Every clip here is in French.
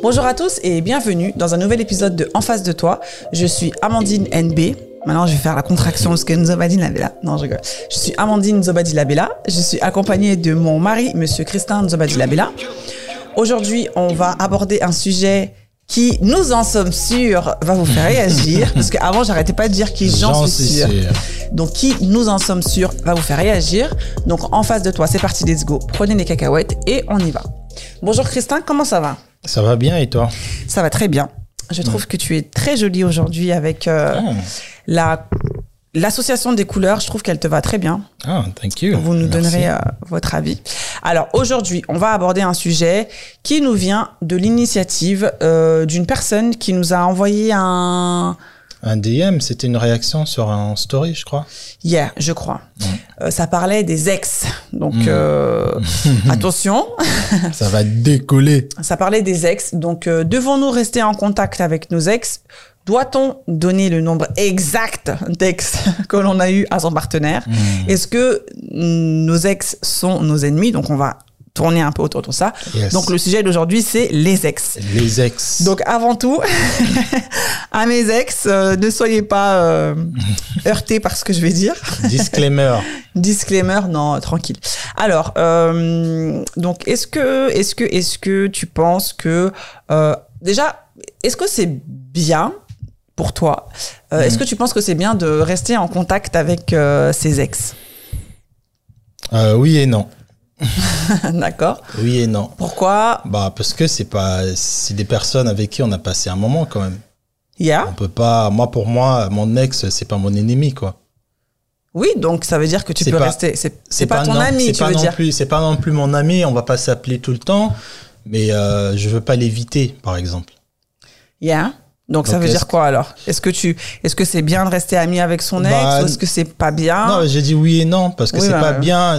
Bonjour à tous et bienvenue dans un nouvel épisode de En face de toi. Je suis Amandine NB. Maintenant, je vais faire la contraction parce que Nzobadi Labella. Non, je rigole. Je suis Amandine Nzobadi Labella. Je suis accompagnée de mon mari, monsieur Christin Nzobadi Labella. Aujourd'hui, on va aborder un sujet qui, nous en sommes sûrs, va vous faire réagir. parce qu'avant, j'arrêtais pas de dire qui j'en suis sûre. Donc, qui, nous en sommes sûrs, va vous faire réagir. Donc, en face de toi, c'est parti, let's go. Prenez les cacahuètes et on y va. Bonjour Christin, comment ça va? Ça va bien et toi? Ça va très bien. Je trouve que tu es très jolie aujourd'hui avec euh, Ah. la l'association des couleurs. Je trouve qu'elle te va très bien. Ah, thank you. Vous nous Merci. donnerez euh, votre avis. Alors aujourd'hui, on va aborder un sujet qui nous vient de l'initiative euh, d'une personne qui nous a envoyé un Un DM, c'était une réaction sur un story, je crois. hier, je crois. Euh, ça parlait des ex. Donc Mm. euh, attention. Ça va décoller. Ça parlait des ex. Donc, euh, devons-nous rester en contact avec nos ex? Doit-on donner le nombre exact d'ex que l'on a eu à son partenaire? Mm. Est-ce que nos ex sont nos ennemis? Donc, on va tourner un peu autour de ça. Yes. Donc, le sujet d'aujourd'hui, c'est les ex. Les ex. Donc, avant tout, à mes ex, euh, ne soyez pas euh, heurtés par ce que je vais dire. Disclaimer. Disclaimer, non, tranquille. Alors, euh, donc, est-ce que, est-ce que, est-ce que tu penses que, déjà, est-ce que c'est bien pour toi Est-ce que tu penses que c'est bien de rester en contact avec ses ex? Oui et non. D'accord. Oui et non. Pourquoi? Bah parce que c'est pas, c'est des personnes avec qui on a passé un moment quand même. Yeah. On peut pas. Moi pour moi, mon ex, c'est pas mon ennemi quoi. Oui, donc ça veut dire que tu peux pas- rester. C'est, c'est pas, ton non- ami, tu pas veux non dire. Plus, c'est pas non plus mon ami. On va pas s'appeler tout le temps, mais euh, je veux pas l'éviter, par exemple. Yeah. Donc, ça Donc, veut dire quoi alors? Est-ce que tu, est-ce que c'est bien de rester ami avec son ex Bah, ou est-ce que c'est pas bien? Non, j'ai dit oui et non parce que Oui, c'est bah, pas ouais. bien.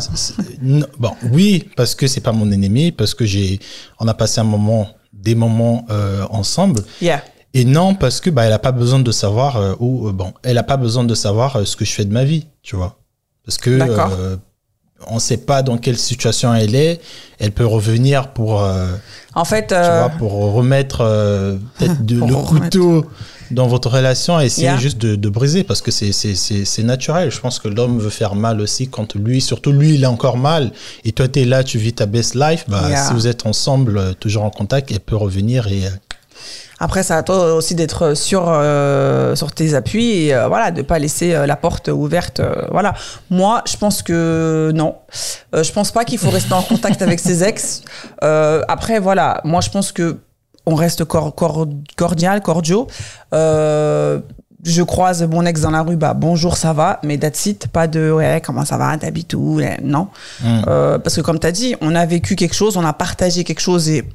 Non, Bon, oui parce que c'est pas mon ennemi, parce que j'ai, on a passé un moment, des moments euh, ensemble. Yeah. Et non parce que bah elle a pas besoin de savoir euh, euh, bon, elle a pas besoin de savoir ce que je fais de ma vie, tu vois. Parce que on sait pas dans quelle situation elle est. Elle peut revenir pour, En fait, tu euh, vois, pour remettre euh, peut-être de- le remettre. couteau dans votre relation et essayer Yeah. juste de, de briser parce que c'est naturel. Je pense que l'homme veut faire mal aussi quand lui, surtout lui, il a encore mal et toi tu es là, tu vis ta best life. Bah Yeah. si vous êtes ensemble, euh, toujours en contact, elle peut revenir et Après, c'est à toi aussi d'être sur euh, sur tes appuis et euh, voilà, de pas laisser euh, la porte ouverte. euh, voilà. Moi, je pense que non. Je pense pas qu'il faut rester en contact avec ses ex. Après, voilà. Moi, je pense que on reste cor- cor- cordial, cordiaux. Je croise mon ex dans la rue, bah bonjour, ça va, mais that's it, pas de ouais, comment ça va, t'habites où, non. Mm. Euh, parce que comme tu as dit, on a vécu quelque chose, on a partagé quelque chose et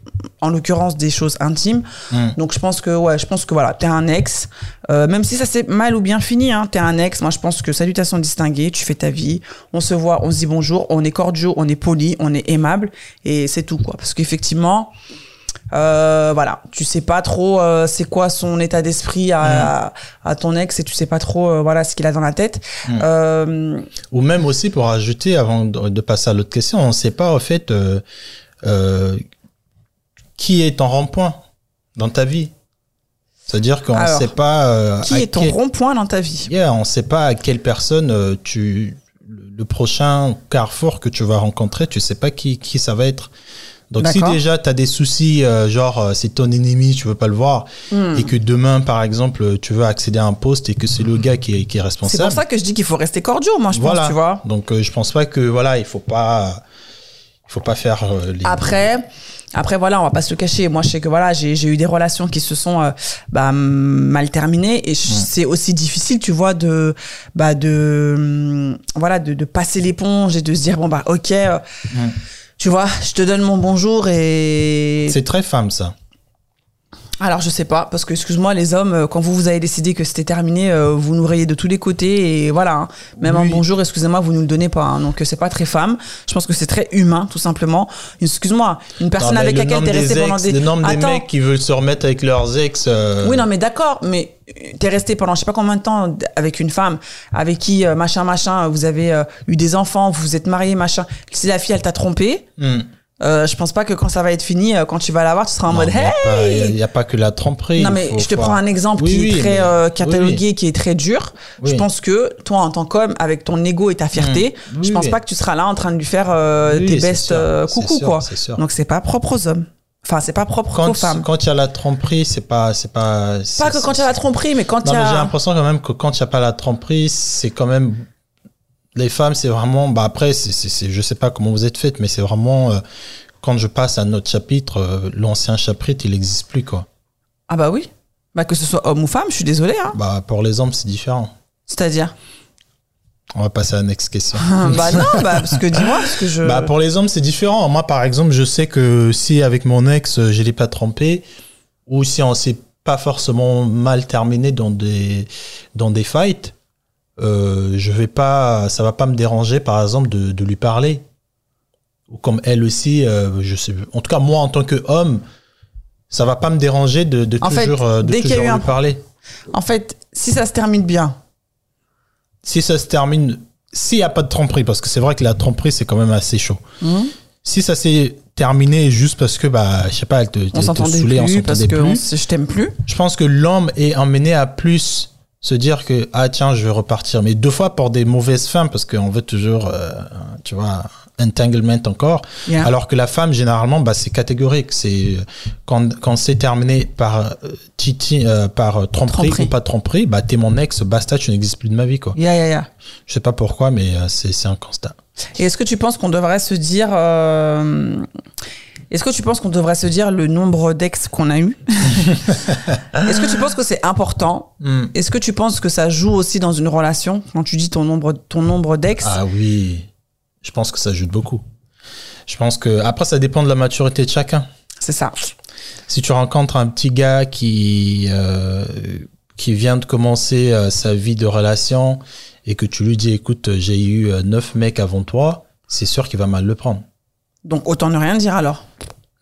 en l'occurrence des choses intimes. Mm. Donc je pense que ouais, je pense que voilà, t'es un ex, euh, même si ça s'est mal ou bien fini, hein, t'es un ex. Moi je pense que salutations distinguées, tu fais ta vie, on se voit, on se dit bonjour, on est cordiaux, on est poli, on est aimable et c'est tout quoi. Parce qu'effectivement, euh, voilà, tu sais pas trop euh, c'est quoi son état d'esprit à, à ton ex et tu sais pas trop euh, voilà ce qu'il a dans la tête. Mm. Euh, ou même aussi pour ajouter avant de, de passer à l'autre question, on sait pas en fait qui est ton rond-point dans ta vie? C'est-à-dire qu'on Alors, sait pas qui est ton quel- rond-point dans ta vie? Yeah, on sait pas à quelle personne tu le le prochain carrefour que tu vas rencontrer, tu sais pas qui qui ça va être. Donc si déjà tu as des soucis euh, genre euh, c'est ton ennemi, tu veux pas le voir Hmm. et que demain par exemple tu veux accéder à un poste et que c'est le gars qui est qui est C'est responsable. pour ça que je dis qu'il faut rester cordiaux, moi, je voilà. pense, tu vois. Donc euh, je pense pas que voilà, il faut pas il faut pas faire euh, les Après, après voilà, on va pas se le cacher. Moi, je sais que voilà, j'ai eu des relations qui se sont euh, bah, mal terminées et c'est aussi difficile, tu vois, de bah de voilà de, de passer l'éponge et de se dire bon bah ok, euh. Tu vois, je te donne mon bonjour et C'est très femme ça. Alors je sais pas parce que excuse-moi les hommes euh, quand vous vous avez décidé que c'était terminé euh, vous nous rayez de tous les côtés et voilà hein. même un bonjour excusez-moi vous nous le donnez pas hein. donc euh, c'est pas très femme je pense que c'est très humain tout simplement excuse-moi une personne Non, avec le laquelle t'es resté pendant des le nombre des mecs qui veulent se remettre avec leurs ex. euh, oui non mais d'accord mais euh, t'es resté pendant je sais pas combien de temps avec une femme avec qui euh, machin machin vous avez eu des enfants vous vous êtes mariés machin si la fille elle t'a trompé hmm. Euh, je pense pas que quand ça va être fini, euh, quand tu vas l'avoir, tu seras en Non, mode hey. Il n'y a, pas que la tromperie. Non mais faut je te prends un exemple Oui, qui oui, est très mais- euh, oui, catalogué, qui est très dur. Je pense que toi en tant qu'homme, avec ton ego et ta fierté, Mmh. je Oui, pense pas que tu seras là en train de lui faire euh, tes bestes euh, coucou sûr, quoi. Donc c'est pas propre aux hommes. Enfin c'est pas propre Quand aux femmes. quand il y a la tromperie, c'est pas c'est pas. Pas que quand il y a la tromperie, mais quand il y mais j'ai a. l'impression quand même que quand il n'y a pas la tromperie, c'est quand même. Les femmes, c'est vraiment. Bah après, c'est, c'est, c'est- je sais pas comment vous êtes faites, mais c'est vraiment. euh, quand je passe à notre chapitre, euh, l'ancien chapitre, il n'existe plus, quoi. Ah bah oui. Bah que ce soit homme ou femme, je suis désolée. Hein. Bah, pour les hommes, c'est différent. C'est-à-dire? On va passer à la next question. bah non, bah parce que dis-moi, parce que je. Bah, pour les hommes, c'est différent. Moi, par exemple, je sais que si avec mon ex, euh, je l'ai pas trompé, ou si on s'est pas forcément mal terminé dans des, dans des fights, euh, je vais pas, ça va pas me déranger, par exemple, de, de lui parler. Ou comme elle aussi, euh, je sais, en tout cas, moi, en tant qu'homme, ça va pas me déranger de, de En toujours, euh, de dès qu'il y a toujours eu lui un- parler. En fait, si ça se termine bien, Si ça se termine, s'il y a pas de tromperie, parce que c'est vrai que la tromperie, c'est quand même assez chaud. hmm, si ça s'est terminé juste parce que bah je sais pas elle te, on te- te s'entendait saoulait, on plus parce s'entendait que plus je t'aime plus. je pense que l'homme est emmené à plus se dire que ah tiens je vais repartir mais deux fois pour des mauvaises fins parce qu'on veut toujours euh, tu vois entanglement encore Yeah. alors que la femme généralement bah c'est catégorique c'est quand quand c'est terminé par euh, titi euh, par tromperie, Tromperie. ou pas tromperie bah t'es mon ex basta tu n'existes plus de ma vie quoi Ya, ya, ya. je sais pas pourquoi mais c'est c'est un constat Et est-ce que tu penses qu'on devrait se dire. euh, Est-ce que tu penses qu'on devrait se dire le nombre d'ex qu'on a eu Est-ce que tu penses que c'est important Hmm. Est-ce que tu penses que ça joue aussi dans une relation quand tu dis ton nombre, ton nombre d'ex Ah oui, je pense que ça ajoute beaucoup. Je pense que après ça dépend de la maturité de chacun. C'est ça. Si tu rencontres un petit gars qui euh, qui vient de commencer euh, sa vie de relation et que tu lui dis écoute j'ai eu euh, neuf mecs avant toi, c'est sûr qu'il va mal le prendre. Donc autant ne rien dire alors.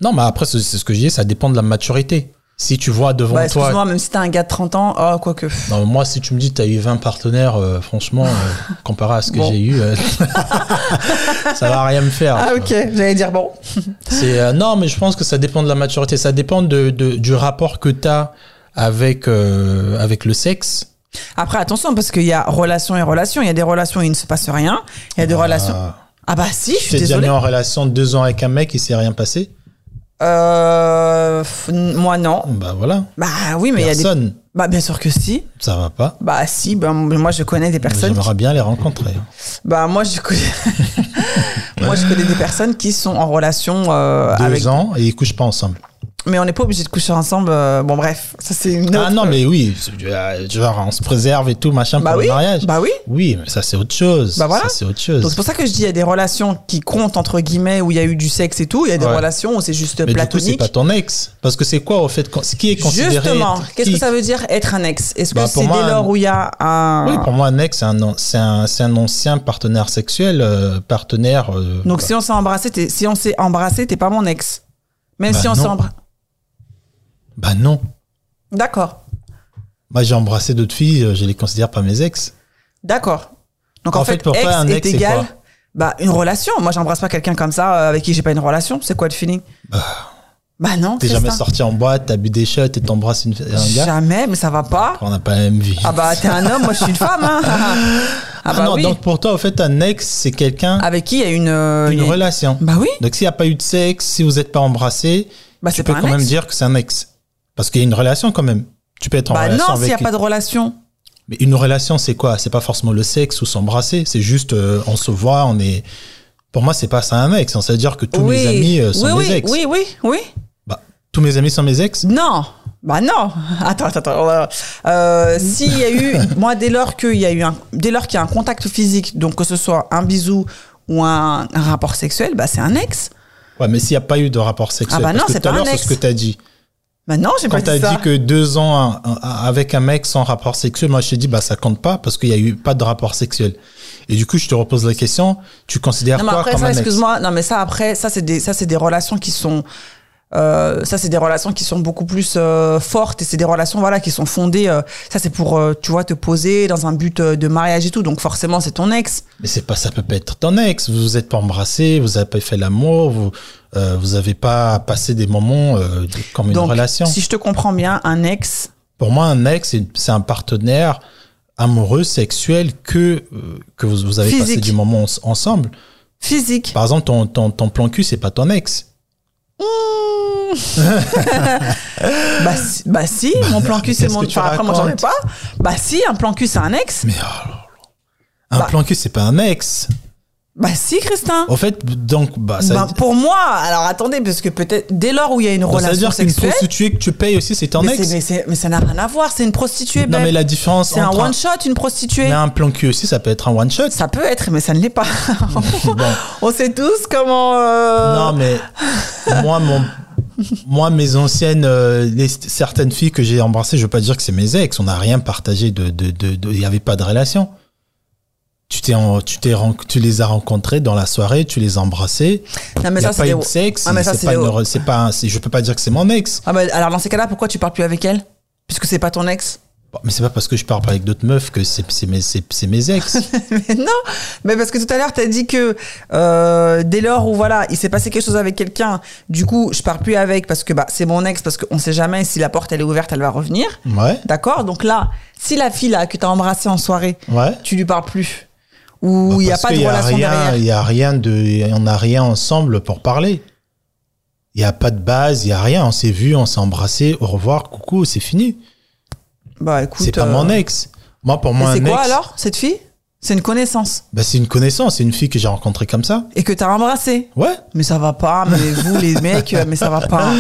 Non mais après c'est ce que je dis, ça dépend de la maturité. Si tu vois devant Bah, toi, même si t'as un gars de 30 ans, oh, quoique. non, moi si tu me dis tu as eu 20 partenaires, euh, franchement euh, comparé à ce que Bon. j'ai eu, euh, ça va rien me faire. Ah, ok, j'allais dire bon. C'est euh, non, mais je pense que ça dépend de la maturité. Ça dépend de, de- du rapport que tu as avec avec le sexe. Après, attention, parce qu'il y a relation et relation. Il y a des relations où il ne se passe rien. Il y a des relations. Ah. Ah bah si, je suis T'es déjà désolée. mis en relation deux ans avec un mec, il s'est rien passé. Euh, moi non. Bah voilà. Bah oui, mais il y a des. Bah bien sûr que si. ça va pas. Bah si, bah, moi je connais des personnes. qui- J'aimerais bien les rencontrer. Bah moi je connais. moi je connais des personnes qui sont en relation euh, Deux avec. ans et ils couchent pas ensemble. Mais on n'est pas obligé de coucher ensemble. euh, Bon bref, ça c'est une autre. Ah non, mais oui, genre on se préserve et tout machin Bah pour oui. le mariage. Bah oui. Oui, mais ça c'est autre chose. Bah voilà. Ça c'est autre chose. Donc c'est pour ça que je dis il y a des relations qui comptent entre guillemets où il y a eu du sexe et tout. Il y a des Ouais. relations où c'est juste mais coup, c'est platonique. pas ton ex. Parce que c'est quoi au fait quand- Qui est considéré Justement, qu'est-ce que ça veut dire être un ex? Est-ce que Bah, c'est dès lors un- où il y a un. Oui, pour moi, un ex, c'est un, un, un ancien partenaire sexuel, euh, partenaire. euh, Donc bah, si on s'est embrassé, si on s'est embrassé, t'es pas mon ex. Même Bah si on non. Bah non. D'accord. Moi, j'ai embrassé d'autres filles, euh, je les considère pas mes ex. D'accord. Donc En en, fait, fait, pour toi, ex un est ex, c'est égal. quoi Bah une relation. Moi j'embrasse pas quelqu'un comme ça euh, avec qui j'ai pas une relation. C'est quoi le feeling Bah non. T'es jamais ça. sorti en boîte, t'as bu des shots et t'embrasses une, un gars. Jamais, mais ça va pas. On n'a pas la même vie. Ah bah t'es un homme, moi je suis une femme. Hein. Ah, Ah bah non, oui. donc pour toi, au fait, un ex, c'est quelqu'un, Avec qui il y a une. euh, une relation. Bah oui. Donc s'il n'y a pas eu de sexe, si vous n'êtes pas embrassé, Bah tu peux pas un quand même dire que c'est un ex. Parce qu'il y a une relation quand même. Tu peux être en Bah relation non, s'il avec y a pas de relation. Mais une relation, c'est quoi? C'est pas forcément le sexe ou s'embrasser. C'est juste, euh, on se voit, on est. Pour moi, c'est pas ça un ex. Ça veut dire que tous oui. mes amis euh, sont oui, mes oui, ex. Oui, oui, oui. Bah, tous mes amis sont mes ex? Non. Bah non. Attends, attends, attends. Euh, S'il y a eu, moi, dès lors qu'il y a eu un, dès lors qu'il y a un contact physique, donc que ce soit un bisou ou un, un rapport sexuel, bah c'est un ex. Ouais, mais s'il n'y a pas eu de rapport sexuel. Ah bah non, que tout à l'heure, c'est ce que tu as dit. Non, j'ai pas Quand tu as dit ça. dit que deux ans avec un mec sans rapport sexuel, moi je t'ai dit, bah ça compte pas parce qu'il y a eu pas de rapport sexuel. Et du coup, je te repose la question, tu considères Non, mais quoi après comme ça, excuse-moi. Non, mais ça, après, ça, c'est des, ça, c'est des relations qui sont, euh, ça, c'est des relations qui sont beaucoup plus euh, fortes et c'est des relations, voilà, qui sont fondées. euh, ça, c'est pour, euh, tu vois, te poser dans un but euh, de mariage et tout. Donc, forcément, c'est ton ex. Mais c'est pas, ça peut pas être ton ex. Vous vous êtes pas embrassé, vous avez pas fait l'amour, vous, euh, vous avez pas passé des moments euh, de- comme une relation. si je te comprends bien, un ex, Pour moi, un ex, c'est- un partenaire amoureux, sexuel que euh, que vous, vous avez passé du moment ens- ensemble. physique. Par exemple, ton, ton, ton plan cul, c'est pas ton ex. Bah, si, bah si, mon plan cul c'est mon. Enfin, après, moi j'en ai pas. Bah si, un plan cul c'est un ex. Mais oh un Bah. plan cul, c'est pas un ex. Bah si, Christin. Au fait, donc, bah, ça, Bah, pour moi, alors attendez, parce que peut-être dès lors où il y a une donc, ça veut relation dire qu'une sexuelle. prostituée que tu payes aussi, c'est ton Mais, ex. mais, ça n'a rien à voir, c'est une prostituée. Non, mais la différence C'est un one shot, une prostituée. mais un plan cul aussi, ça peut être un one shot. Ça peut être, mais ça ne l'est pas. Bon. On sait tous comment. euh, Non, mais moi, mon, moi, mes anciennes, euh, les- certaines filles que j'ai embrassées, je veux pas dire que c'est mes ex. On n'a rien partagé de, de, de, de- il avait pas de relation. Tu t'es, tu t'es, ren- tu les as rencontrés dans la soirée, tu les as embrassés. Non, mais ça, c'est pas sexe. Ah, c'est pas c'est pas, je peux pas dire que c'est mon ex. Ah bah, alors dans ces cas-là, pourquoi tu parles plus avec elle? Puisque c'est pas ton ex? Bon, Mais c'est pas parce que je parle pas avec d'autres meufs que c'est, c'est mes, mes ex. mais non, mais parce que tout à l'heure, tu as dit que euh, dès lors où voilà, il s'est passé quelque chose avec quelqu'un, du coup, je pars plus avec parce que bah, c'est mon ex, parce qu'on sait jamais si la porte elle est ouverte, elle va revenir. Ouais, D'accord? Donc là, si la fille là que tu as embrassée en soirée, ouais. tu lui parles plus, ou il n'y a pas de y relation rien, derrière. Il y a rien de, on n'a rien ensemble pour parler. Il y a pas de base, il y a rien. On s'est vu, on s'est embrassé. Au revoir, coucou, c'est fini. Bah écoute. C'est pas euh, mon ex. Moi, pour moi, c'est quoi ex, alors, cette fille? C'est une connaissance. bah, c'est une connaissance. C'est une fille que j'ai rencontrée comme ça. Et que tu as embrassée? Ouais. Mais ça va pas, mais vous les mecs, euh, mais ça va pas.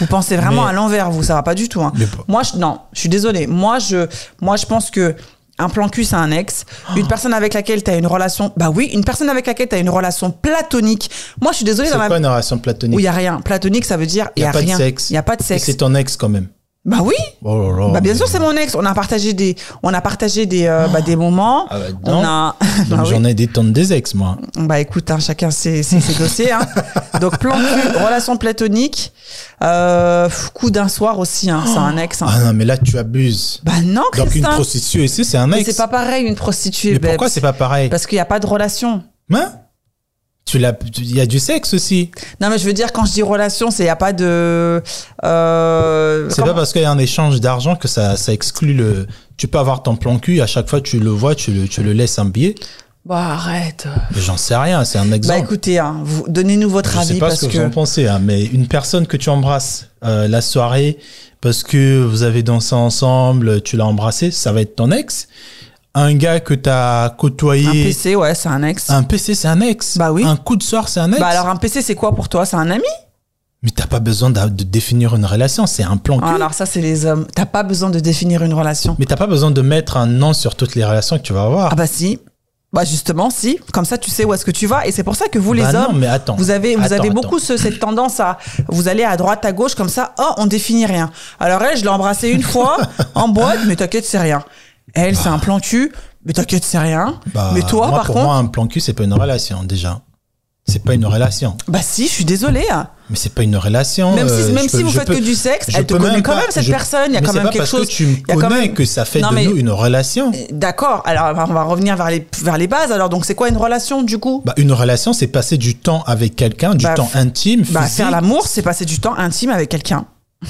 Vous pensez vraiment Mais- à l'envers, vous, ça va pas du tout. hein. Mais- Moi, je, non, je suis désolée. Moi, je, moi, je pense que un plan cul, c'est un ex. Une personne avec laquelle tu as une relation, bah oui, une personne avec laquelle tu as une relation platonique. Moi, je suis désolée C'est quoi une relation platonique où il y a rien. Platonique, ça veut dire il Il y y a, a pas de rien. sexe. Il y a pas de Et sexe. C'est ton ex quand même. Bah oui. Oh là là. Bah bien sûr, c'est mon ex. On a partagé des, on a partagé des, euh, bah, des moments. Ah bah, on non. a. Donc, Bah oui. j'en ai des tonnes des ex, moi. Bah écoute, hein, chacun ses, ses, ses dossiers. Hein. Donc plan cul, relation platonique, euh, coup d'un soir aussi, hein, c'est un ex. hein. Ah non, mais là, tu abuses. Bah non, Donc, une Christin. prostituée ici, c'est un ex. c'est pas pareil une prostituée. Mais Bebs. pourquoi c'est pas pareil? Parce qu'il n'y a pas de relation. Hein? Tu l'as, il y a du sexe aussi. Non mais je veux dire quand je dis relation, c'est il y a pas de. Euh, C'est pas parce qu'il y a un échange d'argent que ça, ça exclut le. Tu peux avoir ton plan cul, à chaque fois tu le vois, tu le, tu le laisses un billet. Bah arrête. J'en sais rien, c'est un Bah exemple. écoutez, hein, vous donnez-nous votre je sais avis pas parce ce que, que. vous en pensez, hein, mais une personne que tu embrasses euh, la soirée parce que vous avez dansé ensemble, tu l'as embrassé, ça va être ton ex. Un gars que tu as Un côtoyé. PC, ouais, c'est un ex. Un PC, c'est un ex. Bah oui. Un coup de soir, c'est un ex. Bah alors un PC, c'est quoi pour toi? C'est un ami? Mais t'as pas besoin de, de définir une relation, c'est un plan. Ah, Alors ça, c'est les hommes. T'as pas besoin de définir une relation. Mais t'as pas besoin de mettre un nom sur toutes les relations que tu vas avoir. Ah bah si. Bah justement, si. Comme ça, tu sais où est-ce que tu vas. Et c'est pour ça que vous, les Bah non, hommes, mais attends. vous avez, vous Attends, avez beaucoup ce- cette tendance à, vous allez à droite, à gauche, comme ça. Oh, on définit rien. Alors elle, je l'ai embrassée une fois en boîte, mais t'inquiète, c'est rien. Elle, c'est un plan cul, mais t'inquiète, c'est rien. Bah, mais toi, moi, par pour contre, moi, un plan cul, c'est pas une relation, déjà. C'est pas une relation. bah si, je suis désolée. hein. Mais c'est pas une relation. Même si, euh, même si peux- vous faites peux- que du sexe, elle te connaît quand pas- même cette je- personne. Il y a quand même pas quelque parce chose. que tu me connais même- que ça fait Non, de mais- nous une relation. D'accord. Alors on va revenir vers les vers les bases. Alors donc c'est quoi une relation du coup? Bah, une relation, c'est passer du temps avec quelqu'un, du Bah, temps intime, Bah faire l'amour, c'est passer du temps intime avec quelqu'un.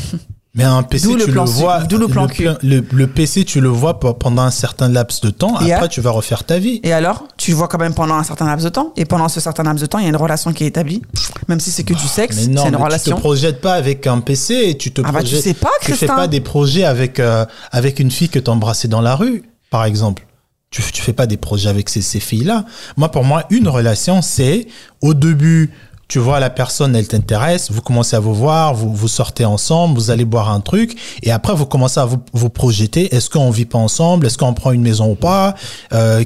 Mais un PC, le tu plan le vois. d'où le plan cul. le, le PC, tu le vois pe- pendant un certain laps de temps. Et Après, tu vas refaire ta vie. Et alors, tu le vois quand même pendant un certain laps de temps. Et pendant ce certain laps de temps, il y a une relation qui est établie. Même si c'est que du sexe, Mais c'est une mais tu relation. te projettes pas avec un PC et tu te Ah bah, tu projettes. sais pas, Tu fais pas des projets avec euh, avec une fille que t'embrassais dans la rue, par exemple. Tu tu fais pas des projets avec ces ces filles-là. Moi, pour moi, une relation, c'est au début. Tu vois la personne, elle t'intéresse, vous commencez à vous voir, vous, vous sortez ensemble, vous allez boire un truc, et après vous commencez à vous, vous projeter, est-ce qu'on vit pas ensemble, est-ce qu'on prend une maison ou pas, euh,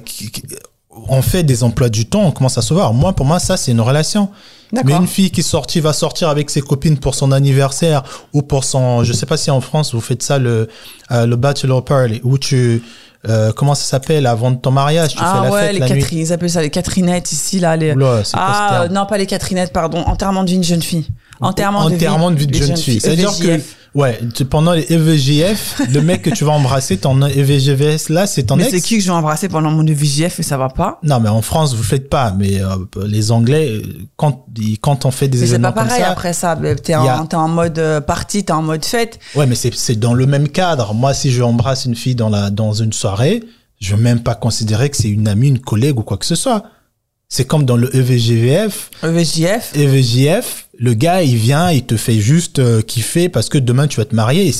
on fait des emplois du temps, on commence à se voir. Moi, pour moi, ça, c'est une relation. Mais une fille qui sortit va sortir avec ses copines pour son anniversaire ou pour son, je sais pas si en France vous faites ça le euh, le bachelor party où tu euh, comment ça s'appelle avant de ton mariage? Tu Ah fais la ouais, fête les la nuit? Ils appellent ça les Catherinettes ici là. Les... Oula, c'est ah euh, non, pas les Catherinettes, pardon. Enterrement de jeune fille. Enterrement, Enterrement de vie de jeune fille. C'est-à-dire que EVJF. Ouais, tu- pendant les EVJF, le mec que tu vas embrasser, ton EVGVS là, c'est ton Mais ex. c'est qui que je vais embrasser pendant mon VJF et ça va pas Non, mais en France, vous le faites pas. Mais euh, les Anglais, euh, quand, quand on fait des Mais c'est événements pas comme pareil ça, après ça. Mais T'es a- en, en mode euh, party, t'es en mode fête. ouais, mais c'est c'est dans le même cadre. Moi, si je embrasse une fille dans la dans une soirée, je vais même pas considérer que c'est une amie, une collègue ou quoi que ce soit. C'est comme dans le EVGVF, VJF. EVJF, le gars, il vient, il te fait juste euh, kiffer parce que demain tu vas te marier.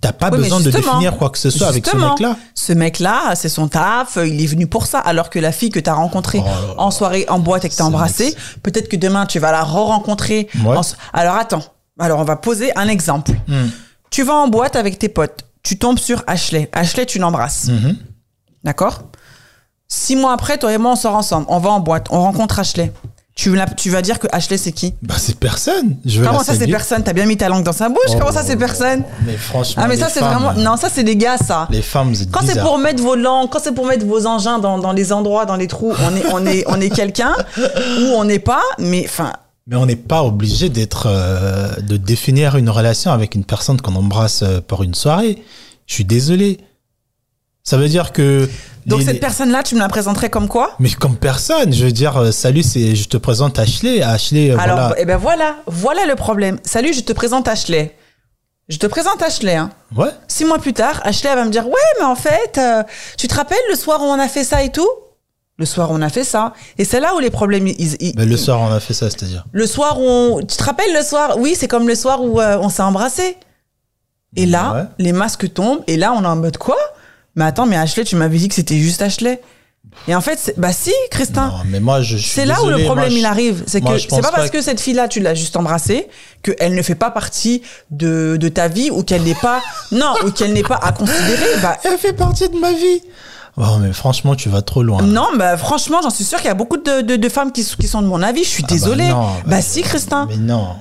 T'as pas Oui, besoin de définir quoi que ce soit avec ce mec-là. Ce mec-là, c'est son taf, il est venu pour ça. Alors que la fille que t'as rencontrée Oh en soirée, en boîte et que t'as embrassée, peut-être que demain tu vas la re-rencontrer. Ouais. en so- Alors attends. Alors on va poser un exemple. Hmm. Tu vas en boîte avec tes potes. Tu tombes sur Ashley. Ashley, tu l'embrasses. Mhm. D'accord? Six mois après, toi et moi, on sort ensemble. On va en boîte. On rencontre Ashley. Tu, la- tu vas dire que Ashley, c'est qui Bah, c'est personne. Je Comment ça, c'est personne T'as bien mis ta langue dans sa bouche Oh, Comment ça, c'est personne Mais franchement. Ah, mais ça, c'est vraiment. Non, ça, c'est des gars, ça. Les femmes, c'est Quand c'est pour mettre vos langues, quand c'est pour mettre vos engins dans, dans les endroits, dans les trous, on est, on est, on est quelqu'un ou on n'est pas, mais enfin, Mais on n'est pas obligé d'être, euh, de définir une relation avec une personne qu'on embrasse euh, pour une soirée. Je suis désolé. Ça veut dire que. Donc les- cette personne-là, tu me la présenterais comme quoi? Mais comme personne, je veux dire, euh, salut, c'est, je te présente Ashley. Ashley, euh, Alors, voilà. eh ben voilà, voilà le problème. Salut, je te présente Ashley. Je te présente Ashley, hein. Ouais. Six mois plus tard, Ashley elle va me dire, ouais, mais en fait, euh, tu te rappelles le soir où on a fait ça et tout? Le soir où on a fait ça. Et c'est là où les problèmes, ils, ils- Mais le soir, on a fait ça, c'est-à-dire. Le soir où on... Tu te rappelles le soir? Oui, c'est comme le soir où euh, on s'est embrassé. Et là, Ouais. les masques tombent. Et là, on est en mode quoi? Mais attends, mais Ashley, tu m'avais dit que c'était juste Ashley. Et en fait, c'est- bah si, Christin. Non, mais moi, je, je suis C'est là où le problème moi, je- il arrive. C'est que c'est pas parce que cette fille-là, tu l'as juste embrassée, qu'elle ne fait pas partie de, de ta vie ou qu'elle n'est pas. Non, ou qu'elle n'est pas à considérer. Bah, Elle fait partie de ma vie. Oh, mais franchement, tu vas trop loin. non, bah franchement, j'en suis sûre qu'il y a beaucoup de, de, de femmes qui, sont de mon avis. Je suis Ah bah désolée. non, bah, bah, si, Christin. Mais non.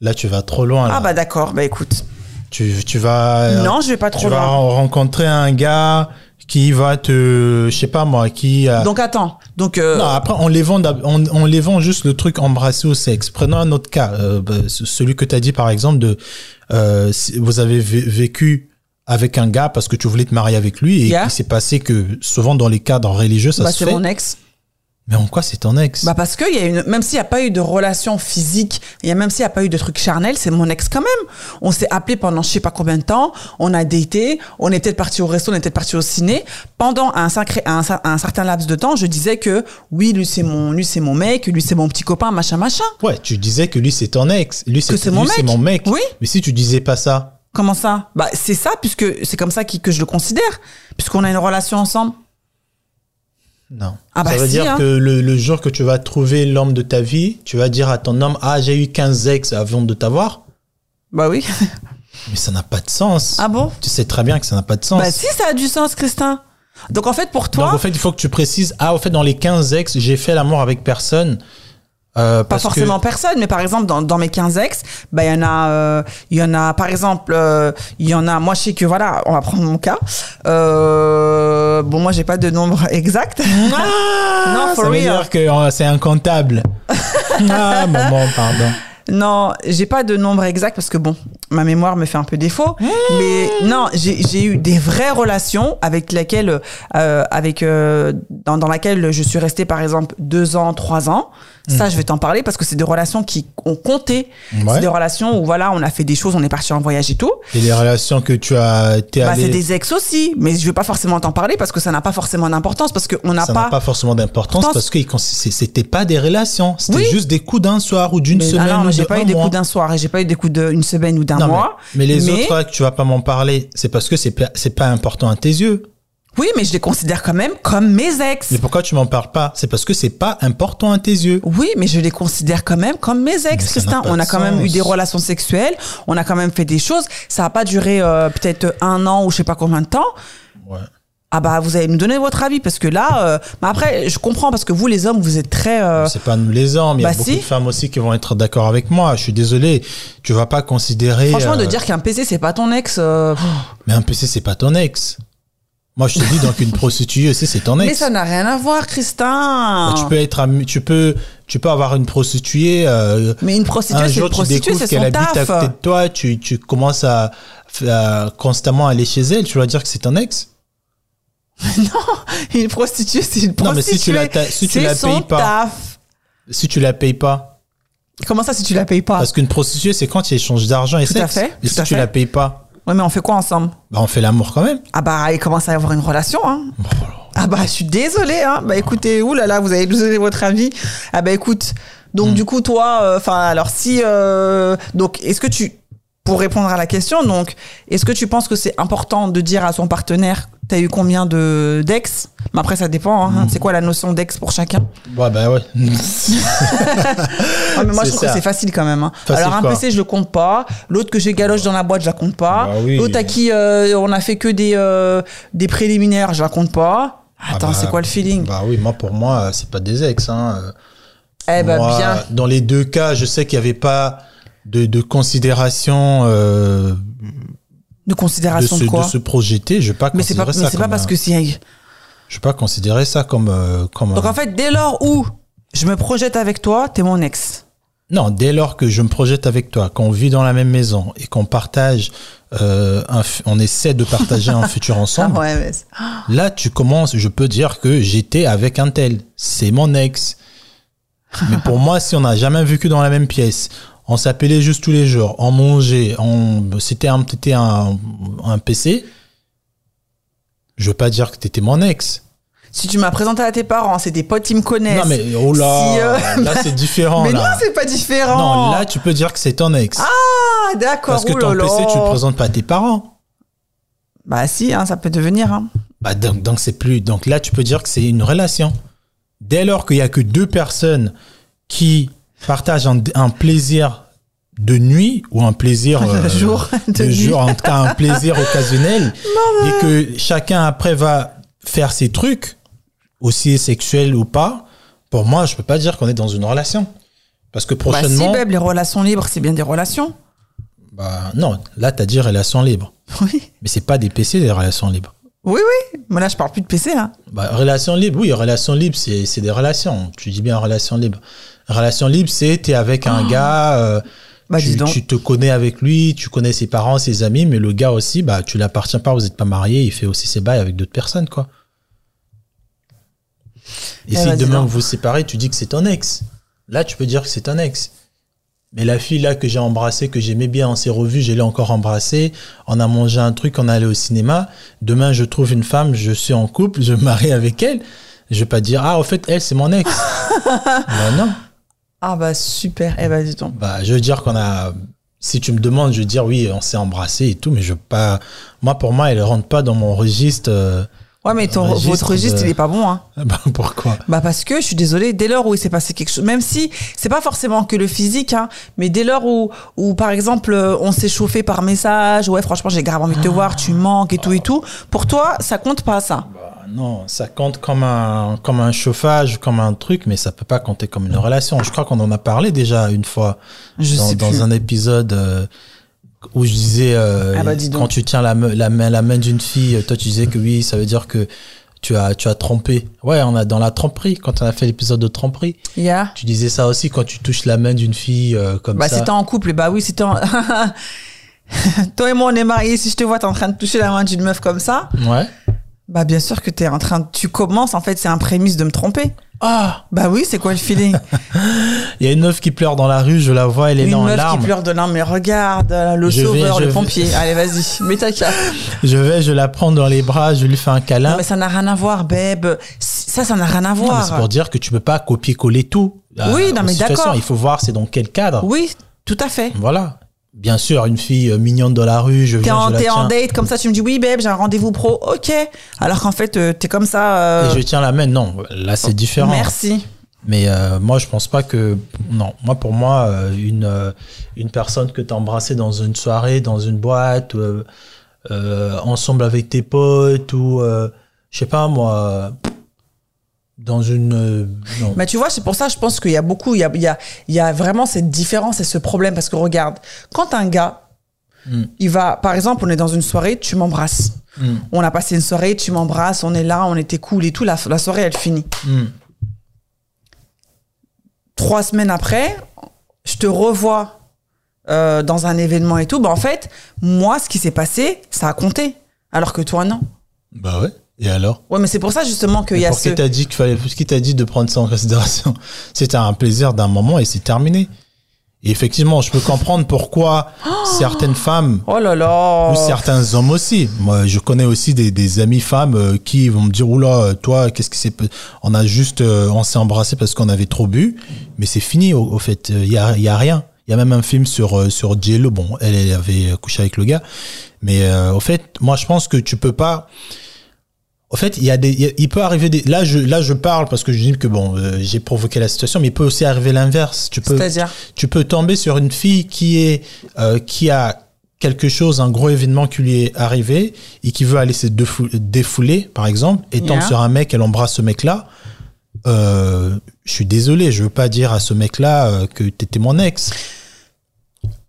Là, tu vas trop loin. Là. Ah bah d'accord, bah écoute. Tu, tu vas. euh, Non, je vais pas trop tu vas loin. rencontrer un gars qui va te. Je sais pas moi, qui. Donc attends, donc euh, Non, après, on les vend, on, on les vend juste le truc embrassé au sexe. Prenons un autre cas, euh, bah, ce- celui que tu as dit par exemple de si vous avez vé- vécu avec un gars parce que tu voulais te marier avec lui et Yeah. il s'est passé que souvent dans les cadres religieux ça bah, se c'est fait. mon ex. Mais en quoi c'est ton ex? Bah parce que il y a une, même s'il n'y a pas eu de relation physique, il y a même s'il n'y a pas eu de truc charnel, c'est mon ex quand même. On s'est appelé pendant je sais pas combien de temps, on a daté, on est peut-être parti au resto, on est peut-être parti au ciné. Pendant un, sacré, un, cer- un certain laps de temps, je disais que oui, lui c'est mon, lui c'est mon mec, lui c'est mon petit copain, machin machin. Ouais, tu disais que lui c'est ton ex, lui c'est mon c'est mec. mon mec. Oui. Mais si tu disais pas ça, Comment ça? Bah c'est ça puisque c'est comme ça qui- que je le considère, puisqu'on a une relation ensemble. Non. Ah bah ça veut si, dire hein. que le, le jour que tu vas trouver l'homme de ta vie, tu vas dire à ton homme ah j'ai eu 15 ex avant de t'avoir. Bah oui. Mais ça n'a pas de sens. ah bon? Tu sais très bien que ça n'a pas de sens. Bah si ça a du sens, Christin. Donc en fait pour toi, Donc, en fait, il faut que tu précises, ah, au fait, dans les 15 ex, j'ai fait l'amour avec personne. Euh, Pas forcément que, personne, mais par exemple dans, dans mes 15 ex, bah il y en a, euh, il y en a par exemple, euh, il y en a. Moi je sais que voilà, on va prendre mon cas. Euh, bon moi j'ai pas de nombre exact. Ah, Non, for ça veut real. dire que euh, c'est incontable. ah, maman, pardon. non, j'ai pas de nombre exact parce que bon, ma mémoire me fait un peu défaut. Mmh. Mais non, j'ai j'ai eu des vraies relations avec lesquelles, euh, avec euh, dans, dans laquelle je suis restée par exemple deux ans, trois ans. Ça, je vais t'en parler parce que c'est des relations qui ont compté. Ouais. C'est des relations où voilà, on a fait des choses, on est parti en voyage et tout. Et les relations que tu as été Bah, allé, c'est des ex aussi, mais je vais pas forcément t'en parler parce que ça n'a pas forcément d'importance parce qu'on n'a ça pas. n'a pas forcément d'importance parce que c'était pas des relations. C'était Oui. juste des coups d'un soir ou d'une Mais, semaine. non, mais j'ai pas eu des mois. coups d'un soir et j'ai pas eu des coups d'une semaine ou d'un Non, mais- mois. Mais, les autres, là, que tu vas pas m'en parler, c'est parce que c'est pas, c'est pas important à tes yeux. Oui, mais je les considère quand même comme mes ex. Mais pourquoi tu m'en parles pas? C'est parce que c'est pas important à tes yeux. Oui, mais je les considère quand même comme mes ex, Christin. On a quand même eu des relations sexuelles, on a quand même fait des choses. Ça a pas duré euh, peut-être un an ou je sais pas combien de temps. Ouais. Ah bah vous allez nous donner votre avis parce que là, euh, mais après je comprends parce que vous les hommes vous êtes très. euh, C'est pas nous les hommes, il y a bah beaucoup si. de femmes aussi qui vont être d'accord avec moi. Je suis désolé, tu vas pas considérer. franchement de euh, dire qu'un PC c'est pas ton ex. euh, Mais un PC, c'est pas ton ex. Moi, je te dis donc une prostituée aussi, c'est ton ex. Mais ça n'a rien à voir, Christin. Bah, tu peux être tu peux tu peux avoir une prostituée euh, Mais une prostituée, un c'est une jour tu prostituée, découvres qu'elle habite à côté de toi, tu, tu commences à, à constamment aller chez elle, tu vas dire que c'est ton ex Une prostituée, c'est une prostituée. Non, mais si tu la si tu la payes pas. taf. si tu la payes pas Comment ça, si tu la payes pas? Parce qu'une prostituée c'est quand il échange d'argent et Tout à fait, Et tout si à tu fait. la payes pas, Ouais, mais on fait quoi ensemble bah on fait l'amour quand même. Ah bah, il commence à y avoir une relation, hein. Ah bah, je suis désolée, hein. Bah écoutez, oulala, vous avez donné votre avis. Ah bah écoute, donc Hmm. du coup, toi, enfin, alors si... euh, donc, est-ce que tu... Pour répondre à la question, donc, est-ce que tu penses que c'est important de dire à son partenaire, t'as eu combien de d'ex? Mais après, ça dépend, Hmm. hein. C'est quoi la notion d'ex pour chacun? Ouais bah ouais. Ouais, mais moi, je trouve que c'est facile quand même. hein. Facile Alors, un PC, je le compte pas. L'autre que j'ai galoche dans la boîte, je la compte pas. Bah oui. L'autre à qui euh, on a fait que des, euh, des préliminaires, je la compte pas. Attends, bah, c'est quoi le feeling? Bah oui, moi pour moi c'est pas des ex hein. Eh ben, Moi, bien. Dans les deux cas, je sais qu'il n'y avait pas de, de considération euh, De de, considération se, de quoi de se projeter. Je vais pas Mais c'est pas, considérer mais ça c'est pas parce un- que si. Je vais pas considérer ça comme euh, comme. Donc un- en fait, dès lors où je me projette avec toi, t'es mon ex. Non, dès lors que je me projette avec toi, qu'on vit dans la même maison et qu'on partage, euh, un on essaie de partager un futur Ah ensemble. ouais, mais c'est- Là, tu commences. Je peux dire que j'étais avec un tel. C'est mon ex. Mais pour moi, si on n'a jamais vécu dans la même pièce, on s'appelait juste tous les jours, on mangeait, on, c'était un, t'étais un, un PC. Je veux pas dire que t'étais mon ex. Si tu m'as présenté à tes parents, c'est des potes qui me connaissent. Non, mais oh là, Si, euh, là c'est différent. Mais non, c'est pas différent. Non, là tu peux dire que c'est ton ex. Ah, d'accord. parce que ton là PC, tu le présentes pas à tes parents. Bah si, hein, ça peut devenir. Hein. Bah, donc, donc c'est plus. Donc là, tu peux dire que c'est une relation. Dès lors qu'il y a que deux personnes qui partagent un, un plaisir de nuit ou un plaisir De jour, de jour, en tout cas un plaisir occasionnel, et que chacun après va faire ses trucs, aussi sexuels ou pas. Pour moi, je peux pas dire qu'on est dans une relation. Parce que Bah si, prochainement, Beb, les relations libres, c'est bien des relations. bah, non, là, tu as dit relation libre. Oui. Mais c'est pas des PC, des relations libres. Oui, oui. Mais là, je parle plus de PC, là. Bah, relation libre, oui, relation libre, c'est c'est des relations. Tu dis bien relation libre. Relation libre, c'est t'es avec un gars, euh. Bah, tu, te connais avec lui, tu connais ses parents, ses amis, mais le gars aussi, bah, tu l'appartiens pas, vous n'êtes pas mariés, il fait aussi ses bails avec d'autres personnes, quoi. Et Eh si bah, demain vous vous séparez, tu dis que c'est ton ex. Là, tu peux dire que c'est ton ex. Mais la fille là que j'ai embrassée, que j'aimais bien, on s'est revus, je l'ai encore embrassée, on a mangé un truc, on est allé au cinéma. Demain, je trouve une femme, je suis en couple, je me marie avec elle. Je vais pas dire, ah, au fait, elle, c'est mon ex. bah non. Ah bah super. Eh bah dis donc. Bah, je veux dire qu'on a. Si tu me demandes, je veux dire oui, on s'est embrassé et tout, mais je veux pas. Moi, pour moi, elle rentre pas dans mon registre. euh, Ouais, mais ton, Registre votre registre, de- il est pas bon, hein. Bah, pourquoi? Bah parce que je suis désolée, dès lors où il s'est passé quelque chose, même si c'est pas forcément que le physique, hein, mais dès lors où, où par exemple euh, on s'est chauffé par message, ouais franchement j'ai grave envie de te voir, tu manques et tout et tout, pour toi ça compte pas ça. Bah, Non, ça compte comme un, comme un chauffage, comme un truc, mais ça peut pas compter comme une relation. Je crois qu'on en a parlé déjà une fois Je dans, un épisode euh, où je disais euh, Ah bah, dis quand tu tiens la, main, la main d'une fille, toi tu disais que oui, ça veut dire que tu as, tu as trompé. Ouais, on a dans la tromperie quand on a fait l'épisode de tromperie. Yeah. Tu disais ça aussi quand tu touches la main d'une fille euh, comme Bah ça. si t'es en couple, bah oui t'es en... Toi et moi on est mariés, si je te vois t'es en train de toucher la main d'une meuf comme ça, Ouais. Bah bien sûr que t'es en train de... Tu commences en fait, c'est un prémisse de me tromper. Ah, Bah oui, c'est quoi le feeling? Il y a une meuf qui pleure dans la rue, je la vois, elle est là Une en meuf larmes. qui pleure de larmes, mais regarde, le Je vais- sauveur, le vais- pompier. Allez, vas-y, mets ta cape. Je vais, je la prends dans les bras, je lui fais un câlin. Non, mais ça n'a rien à voir, babe. Ça, ça n'a rien à voir. c'est pour dire que tu peux pas copier-coller tout. Oui, Euh, non, mais d'accord. Il faut voir c'est dans quel cadre. Oui, tout à fait. Voilà. Bien sûr, une fille euh, mignonne dans la rue, je T'es viens, en, je la t'es en date, comme ça, tu me dis, oui, babe, j'ai un rendez-vous pro. Ok. Alors qu'en fait, euh, t'es comme ça. euh, Et je tiens la main. Non, là c'est différent. Merci. Mais euh, moi, je pense pas que. Non, moi pour moi, une une personne que t'as embrassée dans une soirée, dans une boîte, ensemble avec tes potes ou je sais pas moi, dans une. euh. Mais tu vois, c'est pour ça, je pense qu'il y a beaucoup, il y a, il y, a, il y a vraiment cette différence et ce problème. Parce que regarde, quand un gars, Mm. il va, par exemple, on est dans une soirée, tu m'embrasses. Mm. On a passé une soirée, tu m'embrasses, on est là, on était cool et tout. La, la soirée, elle finit. Mm. Trois semaines après, je te revois euh, dans un événement et tout. Bah, en fait, moi, ce qui s'est passé, ça a compté. Alors que toi, non. Bah ouais. Et alors Ouais, mais c'est pour ça justement qu'il y a Pour ce. qui t'a dit qu'il fallait, qui t'a dit de prendre ça en considération C'était un plaisir d'un moment et c'est terminé. Et effectivement, je peux comprendre pourquoi certaines femmes Oh là là. ou certains hommes aussi. Moi, je connais aussi des, des amis femmes euh, qui vont me dire oula, euh, toi, qu'est-ce qui s'est, on a juste, euh, on s'est embrassé parce qu'on avait trop bu, mais c'est fini au, au fait. Il y a, y a rien. Il y a même un film sur euh, sur Jello. Bon, elle, elle avait couché avec le gars, mais euh, au fait, moi, je pense que tu peux pas. Au fait, il y a des, il y a- il peut arriver des. Là, je, là, je parle parce que je dis que bon, euh, j'ai provoqué la situation, mais il peut aussi arriver l'inverse. Tu peux, tu peux tomber sur une fille qui est, euh, qui a quelque chose, un gros événement qui lui est arrivé et qui veut aller se défou- défouler, par exemple, et tombe Yeah. sur un mec, elle embrasse ce mec-là. Euh, je suis désolé, je veux pas dire à ce mec-là euh, que t'étais mon ex.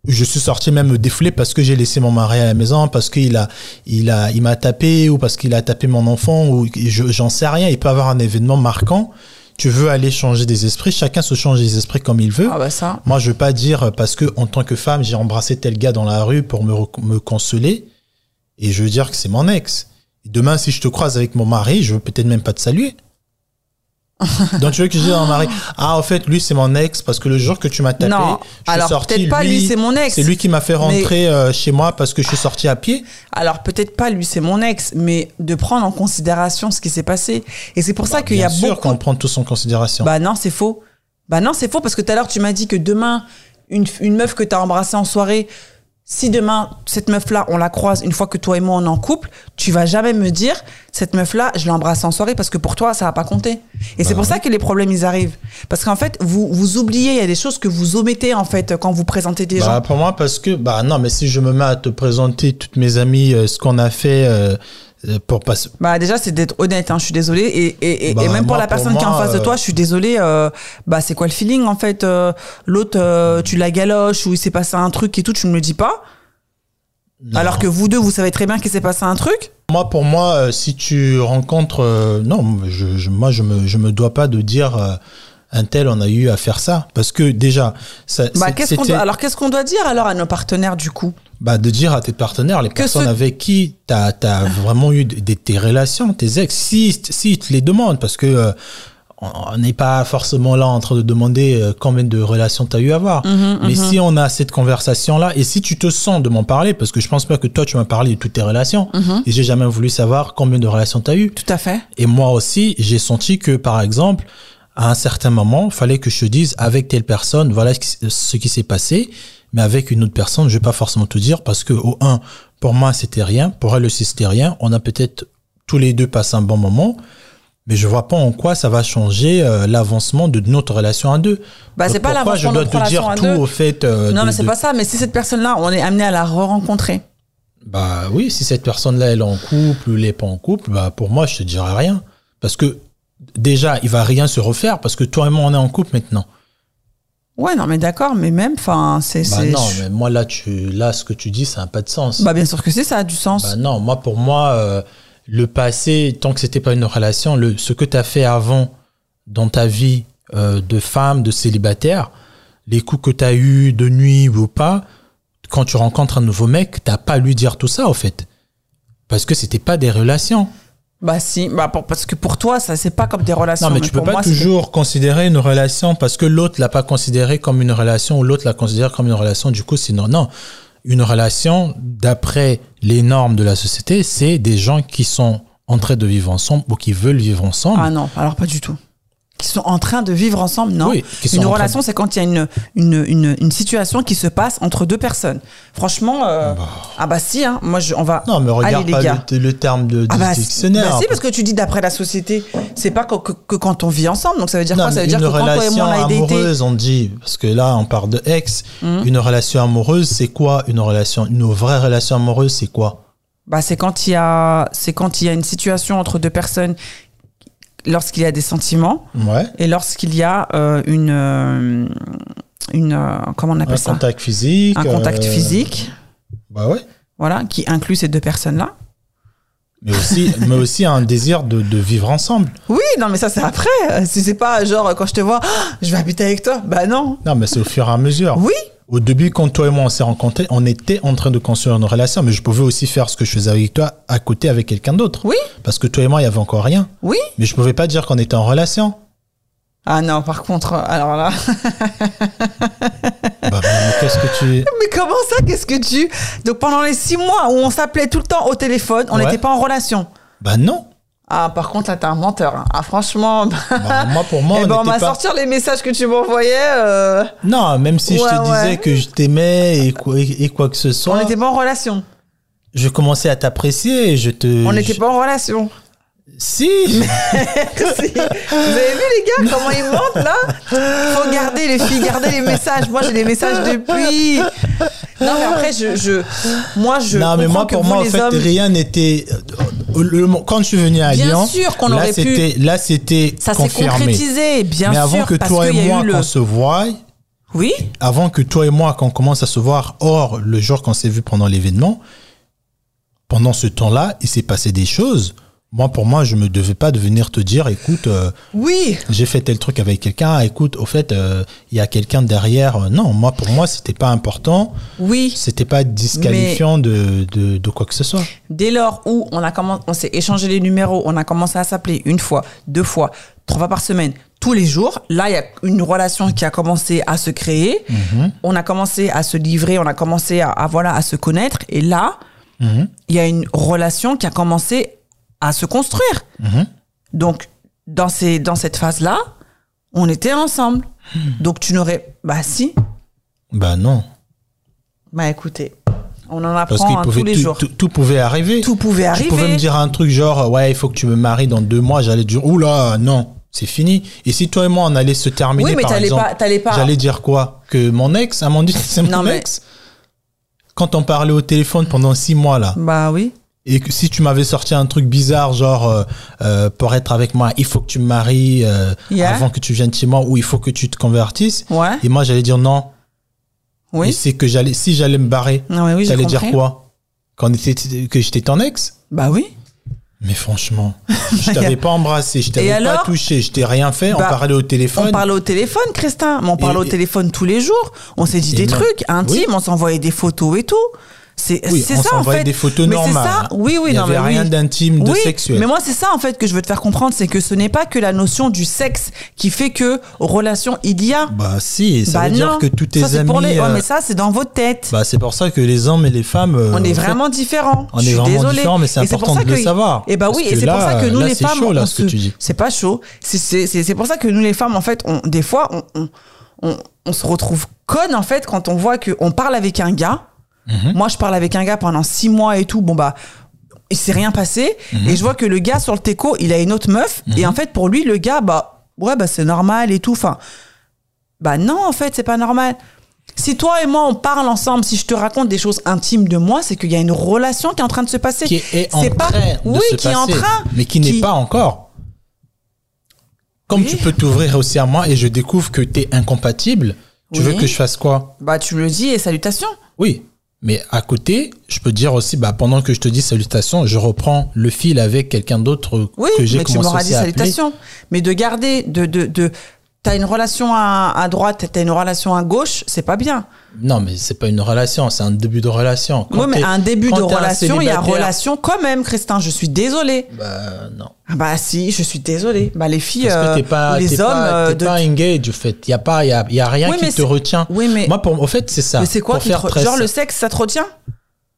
Je suis sorti même me défouler parce que j'ai laissé mon mari à la maison, parce qu'il a, il a, il m'a tapé ou parce qu'il a tapé mon enfant ou je- j'en sais rien. Il peut avoir un événement marquant. Tu veux aller changer des esprits. Chacun se change des esprits comme il veut. Ah bah ça. Moi, je veux pas dire parce que en tant que femme, j'ai embrassé tel gars dans la rue pour me, me consoler et je veux dire que c'est mon ex. Demain, si je te croise avec mon mari, je veux peut-être même pas te saluer. Donc tu veux que je dise à mon mari, ah en fait lui c'est mon ex parce que le jour que tu m'as tapé, Non. je suis Alors, sorti, peut-être pas lui, c'est mon ex. C'est lui qui m'a fait rentrer euh, chez moi parce que je suis sorti à pied. Alors peut-être pas lui, c'est mon ex, mais de prendre en considération ce qui s'est passé. Et c'est pour ça qu'il y Bien a sûr beaucoup. qu'on prend tout en considération. Bah non, c'est faux. Bah non, c'est faux parce que tout à l'heure tu m'as dit que demain une, une meuf que t'as embrassée en soirée, si demain cette meuf là on la croise une fois que toi et moi on est en couple, tu vas jamais me dire cette meuf là je l'ai embrassée en soirée parce que pour toi ça va pas compter. Et c'est pour ça que les problèmes ils arrivent parce qu'en fait vous vous oubliez, il y a des choses que vous omettez en fait quand vous présentez des Bah, gens. pour moi, parce que, bah non, mais si je me mets à te présenter toutes mes amies, euh, ce qu'on a fait euh, pour passer. Bah déjà c'est d'être honnête, hein, je suis désolée et, et, et- Bah, et même pour la pour personne qui est en face de euh, toi, je suis désolée. euh, bah c'est quoi le feeling en fait euh, L'autre euh, tu la galoches ou il s'est passé un truc et tout, tu me le dis pas. Non. Alors que vous deux vous savez très bien qu'il s'est passé un truc. Moi, pour moi, euh, si tu rencontres, euh, non, je, je- moi, je me, je me dois pas de dire euh, un tel, on a eu à faire ça, parce que déjà, ça, Bah qu'on c'était- doit, alors qu'est-ce qu'on doit dire alors à nos partenaires du coup? Bah, de dire à tes partenaires, les personnes ce- avec qui tu as, vraiment eu des, tes relations, tes ex, si, si ils te les demandent, parce que euh, on n'est pas forcément là en train de demander euh, combien de relations tu as eu à avoir. Mhm, Mais si on a cette conversation-là, et si tu te sens de m'en parler, parce que je pense pas que toi, tu m'as parlé de toutes tes relations, et j'ai jamais voulu savoir combien de relations tu as eu. Tout à fait. Et moi aussi, j'ai senti que, par exemple, à un certain moment, fallait que je te dise avec telle personne, voilà ce qui s'est passé, mais avec une autre personne, je vais pas forcément te dire parce que, au un, pour moi, c'était rien, pour elle aussi, c'était rien. On a peut-être tous les deux passé un bon moment, mais je vois pas en quoi ça va changer euh, l'avancement de notre relation à deux. Bah, c'est pas pourquoi je dois te dire tout au fait. euh, non de- mais c'est de- pas ça. Mais si cette personne-là, on est amené à la re-rencontrer. Bah oui, si cette personne-là, elle est en couple ou elle est pas en couple, bah pour moi, je te dirais rien. Parce que déjà, il va rien se refaire parce que toi et moi, on est en couple maintenant. Ouais non mais d'accord, mais même enfin c'est Bah non, mais moi là, tu, là, ce que tu dis, ça n'a pas de sens. Bah bien sûr que c'est ça a du sens. Bah non, moi pour moi, euh, le passé, tant que c'était pas une relation, le, ce que tu as fait avant dans ta vie euh, de femme, de célibataire, les coups que tu as eu de nuit ou pas, quand tu rencontres un nouveau mec, t'as pas à lui dire tout ça au fait. Parce que c'était pas des relations. Bah si, bah pour- parce que pour toi ça c'est pas comme des relations. Non, mais tu peux pas moi, toujours considérer une relation parce que l'autre l'a pas considéré comme une relation ou l'autre la considère comme une relation. Du coup, sinon, non. Une relation, d'après les normes de la société, c'est des gens qui sont en train de vivre ensemble ou qui veulent vivre ensemble. Ah non, alors pas du tout. Qui sont en train de vivre ensemble, non. Oui, une relation, c'est quand il y a une, une, une, une situation qui se passe entre deux personnes. Franchement, euh, ah bah si, hein, moi je, on va. non, mais regarde Allez, les pas gars. le, le terme de, Ah du bah, dictionnaire. bah si, parce que tu dis d'après la société, c'est pas que, que- que quand on vit ensemble. Donc ça veut dire Non, quoi? Ça veut dire une que quand toi et relation moi on a amoureuse, on dit, parce que là, on parle de ex. Hum. Une relation amoureuse, c'est quoi une relation? Une vraie relation amoureuse, c'est quoi? Bah c'est quand il y a, c'est quand il y a une situation entre deux personnes, lorsqu'il y a des sentiments Ouais. et lorsqu'il y a euh, une, euh, une, euh, comment on appelle Un ça contact physique. Un contact euh, physique. Bah ouais. voilà, qui inclut ces deux personnes-là. mais aussi, mais aussi un désir de, de vivre ensemble. Oui, non, mais ça, c'est après. Si c'est pas genre, quand je te vois, Ah, je vais habiter avec toi. Bah non. Non, mais c'est au fur et à mesure. Oui. Au début, quand toi et moi on s'est rencontrés, on était en train de construire une relation, mais je pouvais aussi faire ce que je faisais avec toi à côté avec quelqu'un d'autre. Oui. Parce que toi et moi, il y avait encore rien. Oui. Mais je pouvais pas dire qu'on était en relation. Ah non, par contre, alors là. Bah, mais qu'est-ce que tu. Mais comment ça Qu'est-ce que tu. Donc pendant les six mois où on s'appelait tout le temps au téléphone, on Ouais. n'était pas en relation. Bah non. Ah, par contre, là, t'es un menteur. hein. Ah, franchement. Bah, moi, pour moi, eh on ben, on va pas. sortir les messages que tu m'envoyais. euh, Non, même si je Ouais, te disais que je t'aimais et, quoi- et quoi que ce On soit, n'était pas en relation. je commençais à t'apprécier et je te. On n'était je- pas en relation. Si. Si. Vous avez vu les gars comment ils mentent là? Faut garder les filles, garder les messages. Moi j'ai les messages depuis. Non mais après je, je moi je. non, mais moi, pour moi, en fait, hommes, rien n'était. Quand je suis venu à Bien Lyon, sûr qu'on là, pu- c'était, là, c'était ça s'est concrétisé, bien mais sûr. avant que toi et moi, le- qu'on se voie, Oui. avant que toi et moi, qu'on commence à se voir, hors le jour qu'on s'est vu pendant l'événement, pendant ce temps-là, il s'est passé des choses. Moi, pour moi, je me devais pas de venir te dire, écoute, euh, Oui. j'ai fait tel truc avec quelqu'un, écoute, au fait, euh, il y a quelqu'un derrière. Euh, Non, moi, pour moi, c'était pas important, Oui. c'était pas disqualifiant de, de, de quoi que ce soit. Dès lors où on a commencé, on s'est échangé les numéros, on a commencé à s'appeler une fois, deux fois, trois fois par semaine, tous les jours. Là, il y a une relation qui a commencé à se créer. On a commencé à se livrer, on a commencé à, à, voilà à se connaître. Et là, Mhm. il y a une relation qui a commencé à se construire. Mhm. Donc, dans ces dans cette phase-là, on était ensemble. Donc, tu n'aurais, bah si, Bah non. bah écoutez, on en Parce apprend qu'il hein, pouvait, tous les tout, jours. tout- tout pouvait arriver. Tout pouvait Tu arriver. pouvais me dire un truc genre, ouais, il faut que tu me maries dans deux mois. J'allais dire, oula, non, c'est fini. Et si toi et moi, on allait se terminer, Oui, mais par exemple, pas, pas. j'allais dire quoi Que mon ex, Amandine, c'est mon Non, mais- ex Quand on parlait au téléphone pendant six mois, là, Bah oui. Et que si tu m'avais sorti un truc bizarre, genre, euh, euh, pour être avec moi, il faut que tu me maries euh, Yeah. avant que tu viennes chez moi, ou il faut que tu te convertisses, Ouais. et moi, j'allais dire non. Oui. c'est que j'allais, si j'allais me barrer, oui, j'allais dire quoi? Quand était, que j'étais ton ex? Bah oui. Mais franchement, je t'avais pas embrassé, je t'avais pas touché, je t'ai rien fait, on Bah, parlait au téléphone. On parlait au téléphone, Christin. Mais on parlait au téléphone tous les jours. On s'est dit des trucs intimes, Oui. on s'envoyait des photos et tout. C'est oui, ça en fait. des photos mais c'est normales. ça. hein. Oui, oui, Il y non, avait mais rien oui. d'intime, de Oui, sexuel. Mais moi, c'est ça en fait que je veux te faire comprendre, c'est que ce n'est pas que la notion du sexe qui fait que relation il y a. Bah si, ça bah veut non. dire que tous tes ça, amis. pour les... ouais, euh, mais ça, c'est dans votre tête. bah c'est pour ça que les hommes et les femmes. euh, on est en fait, vraiment différents. on Je est vraiment désolée. différents, mais c'est important de le savoir. Et bah oui, et c'est pour ça que nous là, les c'est femmes, chaud, là, on ce que se- tu dis. c'est pas chaud. C'est- C'est c'est- c'est pour ça que nous les femmes, en fait, on, des fois, on, on, se retrouve connes en fait quand on voit qu'on parle avec un gars. Mhm. Moi, je parle avec un gars pendant six mois et tout. Bon bah, il s'est rien passé. Mhm. Et je vois que le gars sur le teco, il a une autre meuf. Et en fait, pour lui, le gars, bah ouais, bah c'est normal et tout. Enfin, bah non, en fait, c'est pas normal. Si toi et moi on parle ensemble, si je te raconte des choses intimes de moi, c'est qu'il y a une relation qui est en train de se passer. Qui est en C'est pas- train de oui, se qui est en train, mais qui n'est pas encore. Comme Oui. tu peux t'ouvrir aussi à moi et je découvre que tu es incompatible, tu Oui. veux que je fasse quoi? Bah tu le dis et salutations. Oui, mais à côté, je peux dire aussi, bah, pendant que je te dis salutations, je reprends le fil avec quelqu'un d'autre Oui, que j'ai mais tu commencé m'auras aussi dit à appeler. salutations. Mais de garder, de, de, de, t'as une relation à, à droite, t'as une relation à gauche, c'est pas bien. Non, mais c'est pas une relation, c'est un début de relation. Quand oui, mais un début de relation, il y a relation quand même, Christin. Je suis désolée. Bah, non. Ah Bah si, je suis désolée. Bah les filles, Parce que euh, pas, les hommes, pas, euh, t'es de- pas engaged, en fait. Il y a pas, il y a, y a rien Oui, qui te retient. Oui, mais, Moi, pour, au fait, c'est ça. mais c'est quoi qui te Genre le sexe, ça te retient?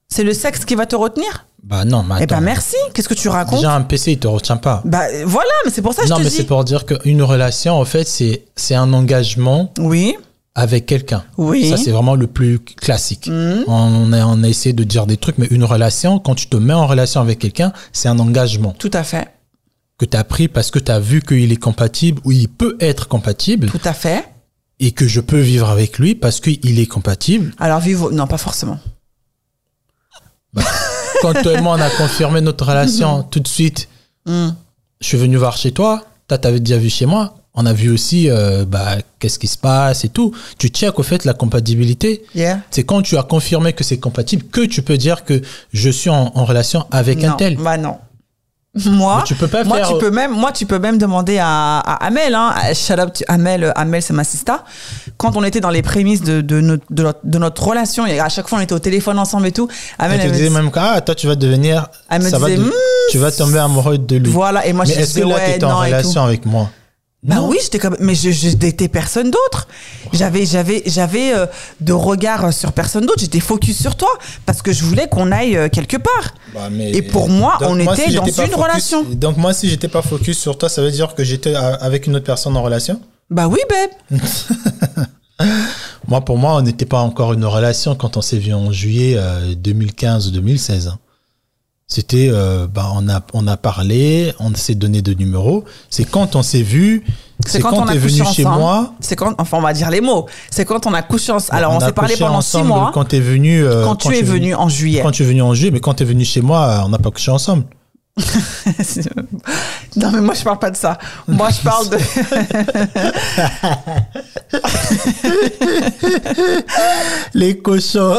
C'est le sexe qui va te retenir? Bah non, mais Eh ben attends. merci. Qu'est-ce que tu racontes Déjà, un PC, il te retient pas. Bah voilà, mais c'est pour ça que non, je mais te c'est dis. pour dire qu'une relation, en fait, c'est, c'est un engagement Oui, avec quelqu'un. oui. Ça, c'est vraiment le plus classique. Mhm. On, a, on a essayé de dire des trucs, mais une relation, quand tu te mets en relation avec quelqu'un, c'est un engagement Tout à fait, que tu as pris parce que tu as vu qu'il est compatible ou il peut être compatible tout à fait. et que je peux vivre avec lui parce qu'il est compatible. Alors vivre, non pas forcément. Quand toi et moi, on a confirmé notre relation tout de suite, Hmm. je suis venu voir chez toi, toi, t'avais déjà vu chez moi. On a vu aussi euh, bah, qu'est-ce qui se passe et tout. Tu check au fait la compatibilité. Yeah. C'est quand tu as confirmé que c'est compatible que tu peux dire que je suis en, en relation avec un tel. Bah non. Moi, tu peux pas moi, faire- tu peux même, moi, tu peux même demander à, à Amel, hein, shout out to Amel, Amel, c'est ma sista. Quand on était dans les prémices de, de, notre, de, notre, de notre relation, et à chaque fois on était au téléphone ensemble et tout, Amel, Elle elle me disait dis- même ah, toi, tu vas devenir. Elle me ça va disait, de- Hmm, tu vas tomber amoureux de lui. voilà, et moi Mais je est-ce que là, ouais, tu étais en relation avec moi? Bah Non. oui, j'étais comme, mais je, je n'étais personne d'autre. J'avais, j'avais, j'avais euh, de regard sur personne d'autre. J'étais focus sur toi parce que je voulais qu'on aille euh, quelque part. Bah, mais- Et pour moi, on moi, était si dans une focus- relation. Donc moi, si j'étais pas focus sur toi, ça veut dire que j'étais euh, avec une autre personne en relation? Bah oui, babe. Moi, pour moi, on n'était pas encore une relation quand on s'est vu en juillet euh, 2015 ou 2016. C'était, euh, bah, on a, on a parlé, on s'est donné de numéros. C'est quand on s'est vu, c'est quand, on a tu es couché venu chez moi. C'est quand, enfin, on va dire les mots. C'est quand on a couché ensemble. Alors, on, s'est parlé pendant six mois. Quand tu es venu, euh, Quand, tu es venu en juillet. Quand tu es venu en juillet, mais quand tu es venu chez moi, euh, on n'a pas couché ensemble. non, mais moi, je parle pas de ça. Moi, je parle de. Les cochons.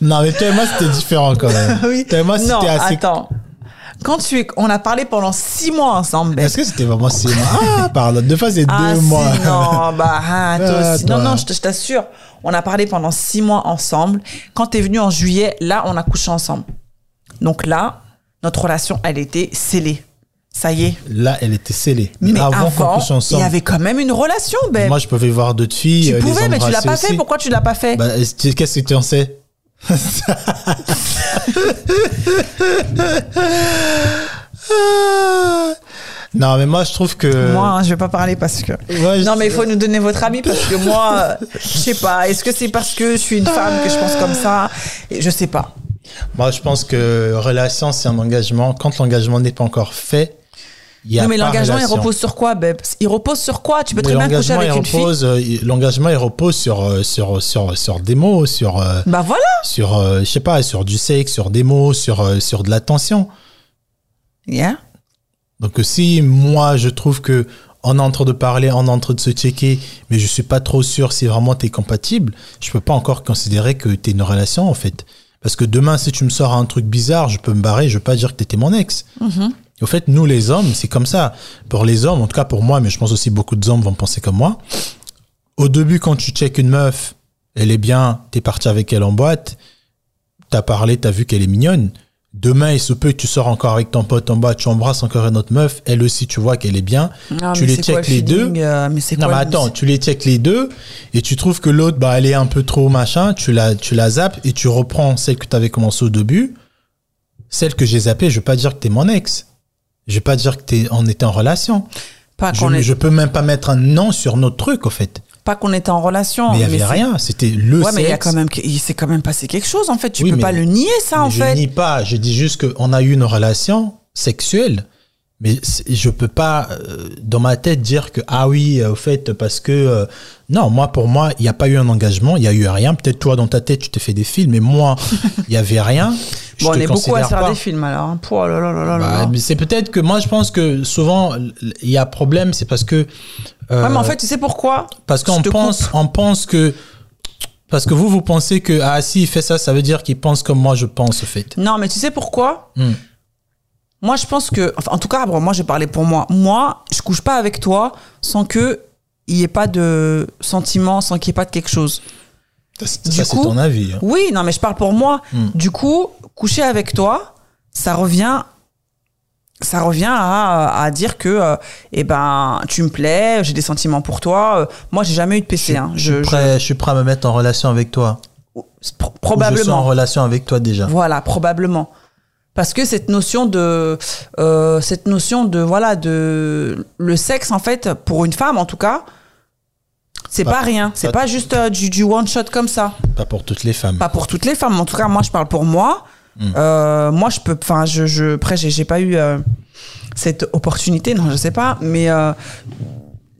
non, mais toi et moi, c'était différent quand même. oui. Toi et moi, c'était assez. attends. Quand tu es, on a parlé pendant six mois ensemble. babe. Est-ce que c'était vraiment six mois? Ah, pardon. Deux fois, c'est Ah, deux si, mois. non, bah, ah, toi Ah, aussi. toi. Non, non, je t'assure. On a parlé pendant six mois ensemble. Quand t'es venu en juillet, là, on a couché ensemble. Donc là, notre relation, elle était scellée. Ça y est. Là, elle était scellée. Mais, Mais avant, qu'on avant, couche il y ensemble, avait quand même une relation, babe. moi, je pouvais voir d'autres filles. tu euh, les pouvais, mais tu l'as pas fait. Pourquoi tu l'as pas fait? Bah, est-ce que- Qu'est-ce que tu en sais? Non, mais moi, je trouve que. Moi, hein, je vais pas parler parce que. Ouais, Non, mais il faut nous donner votre avis parce que moi, euh, je sais pas. Est-ce que c'est parce que je suis une femme que je pense comme ça? Je sais pas. Moi, je pense que relation, c'est un engagement. Quand l'engagement n'est pas encore fait, il y a non, mais l'engagement, il repose sur quoi, Beb? Il repose sur quoi? Tu peux Mais très bien coucher avec une fille. repose, euh, il- l'engagement, il repose sur, euh, sur, sur, sur des mots, sur, euh, Bah voilà. sur, euh, je sais pas, sur du sexe, sur des mots, sur, euh, sur de l'attention. Yeah. Donc euh, si moi je trouve que on est en train de parler, on est en train de se checker, mais je suis pas trop sûr si vraiment tu es compatible, je peux pas encore considérer que tu es une relation en fait. Parce que demain si tu me sors un truc bizarre, je peux me barrer, je veux pas dire que tu étais mon ex. Au fait, nous les hommes, c'est comme ça. Pour les hommes, en tout cas pour moi, mais je pense aussi beaucoup d'hommes vont penser comme moi. Au début, quand tu checkes une meuf, elle est bien, t'es parti avec elle en boîte, t'as parlé, t'as vu qu'elle est mignonne. Demain, il se peut que tu sors encore avec ton pote en bas, tu embrasses encore une autre meuf, elle aussi, tu vois qu'elle est bien. Tu les le les deux. euh, mais Non, mais attends, tu les checkes les deux et tu trouves que l'autre, bah, elle est un peu trop machin, tu la, tu la zappes et tu reprends celle que tu avais commencé au début. Celle que j'ai zappée, je vais pas dire que t'es mon ex. Je vais pas dire que t'es, on était en relation. Pas Je, est- je peux même pas mettre un nom sur notre truc, au fait. Pas qu'on était en relation. Mais il y avait rien. C'était le Ouais, mais il y a sexe. quand même, il s'est quand même passé quelque chose en fait. Tu Oui, peux mais- pas le nier ça Mais en je fait. nie pas. Je dis juste qu'on a eu une relation sexuelle. Mais je peux pas, euh, dans ma tête, dire que, ah oui, euh, au fait, parce que, euh, non, moi, pour moi, il n'y a pas eu un engagement, il y a eu rien. Peut-être toi, dans ta tête, tu t'es fait des films, mais moi, il y avait rien. Je Bon, on est beaucoup à faire des films alors. hein. Là, là, là, là, Bah, mais c'est peut-être que, moi, je pense que souvent, il y a problème, c'est parce que, euh, Ouais, mais en fait, tu sais pourquoi parce Je qu'on pense, coupe. on pense que, parce que vous, vous pensez que, ah, si il fait ça, ça veut dire qu'il pense comme moi, je pense, au fait. Non, mais tu sais pourquoi Hmm. Moi, je pense que, enfin, en tout cas, bon, moi, j'ai parlé pour moi. Moi, je couche pas avec toi sans que il y ait pas de sentiment, sans qu'il y ait pas de quelque chose. Ça, ça, c'est ton avis. hein. Oui, non, mais je parle pour moi. Hmm. Du coup, coucher avec toi, ça revient, ça revient à, à dire que, euh, eh ben, tu me plais, j'ai des sentiments pour toi. Euh, Moi, j'ai jamais eu de PC. hein. Je, suis prêt, je suis prêt à me mettre en relation avec toi. je- pro- Ou Je suis en probablement. relation avec toi déjà. Voilà, probablement. Parce que cette notion de, euh, cette notion de, voilà, de le sexe en fait pour une femme en tout cas, c'est Pas- pas rien. C'est pas- pas juste euh, du, du one shot comme ça. Pas pour toutes les femmes. Pas pour toutes les femmes. En tout cas, moi, je parle pour moi. Hmm. Euh, moi, je peux. Enfin, je, je. Après, j'ai pas eu euh, cette opportunité. Non, je sais pas. Mais euh,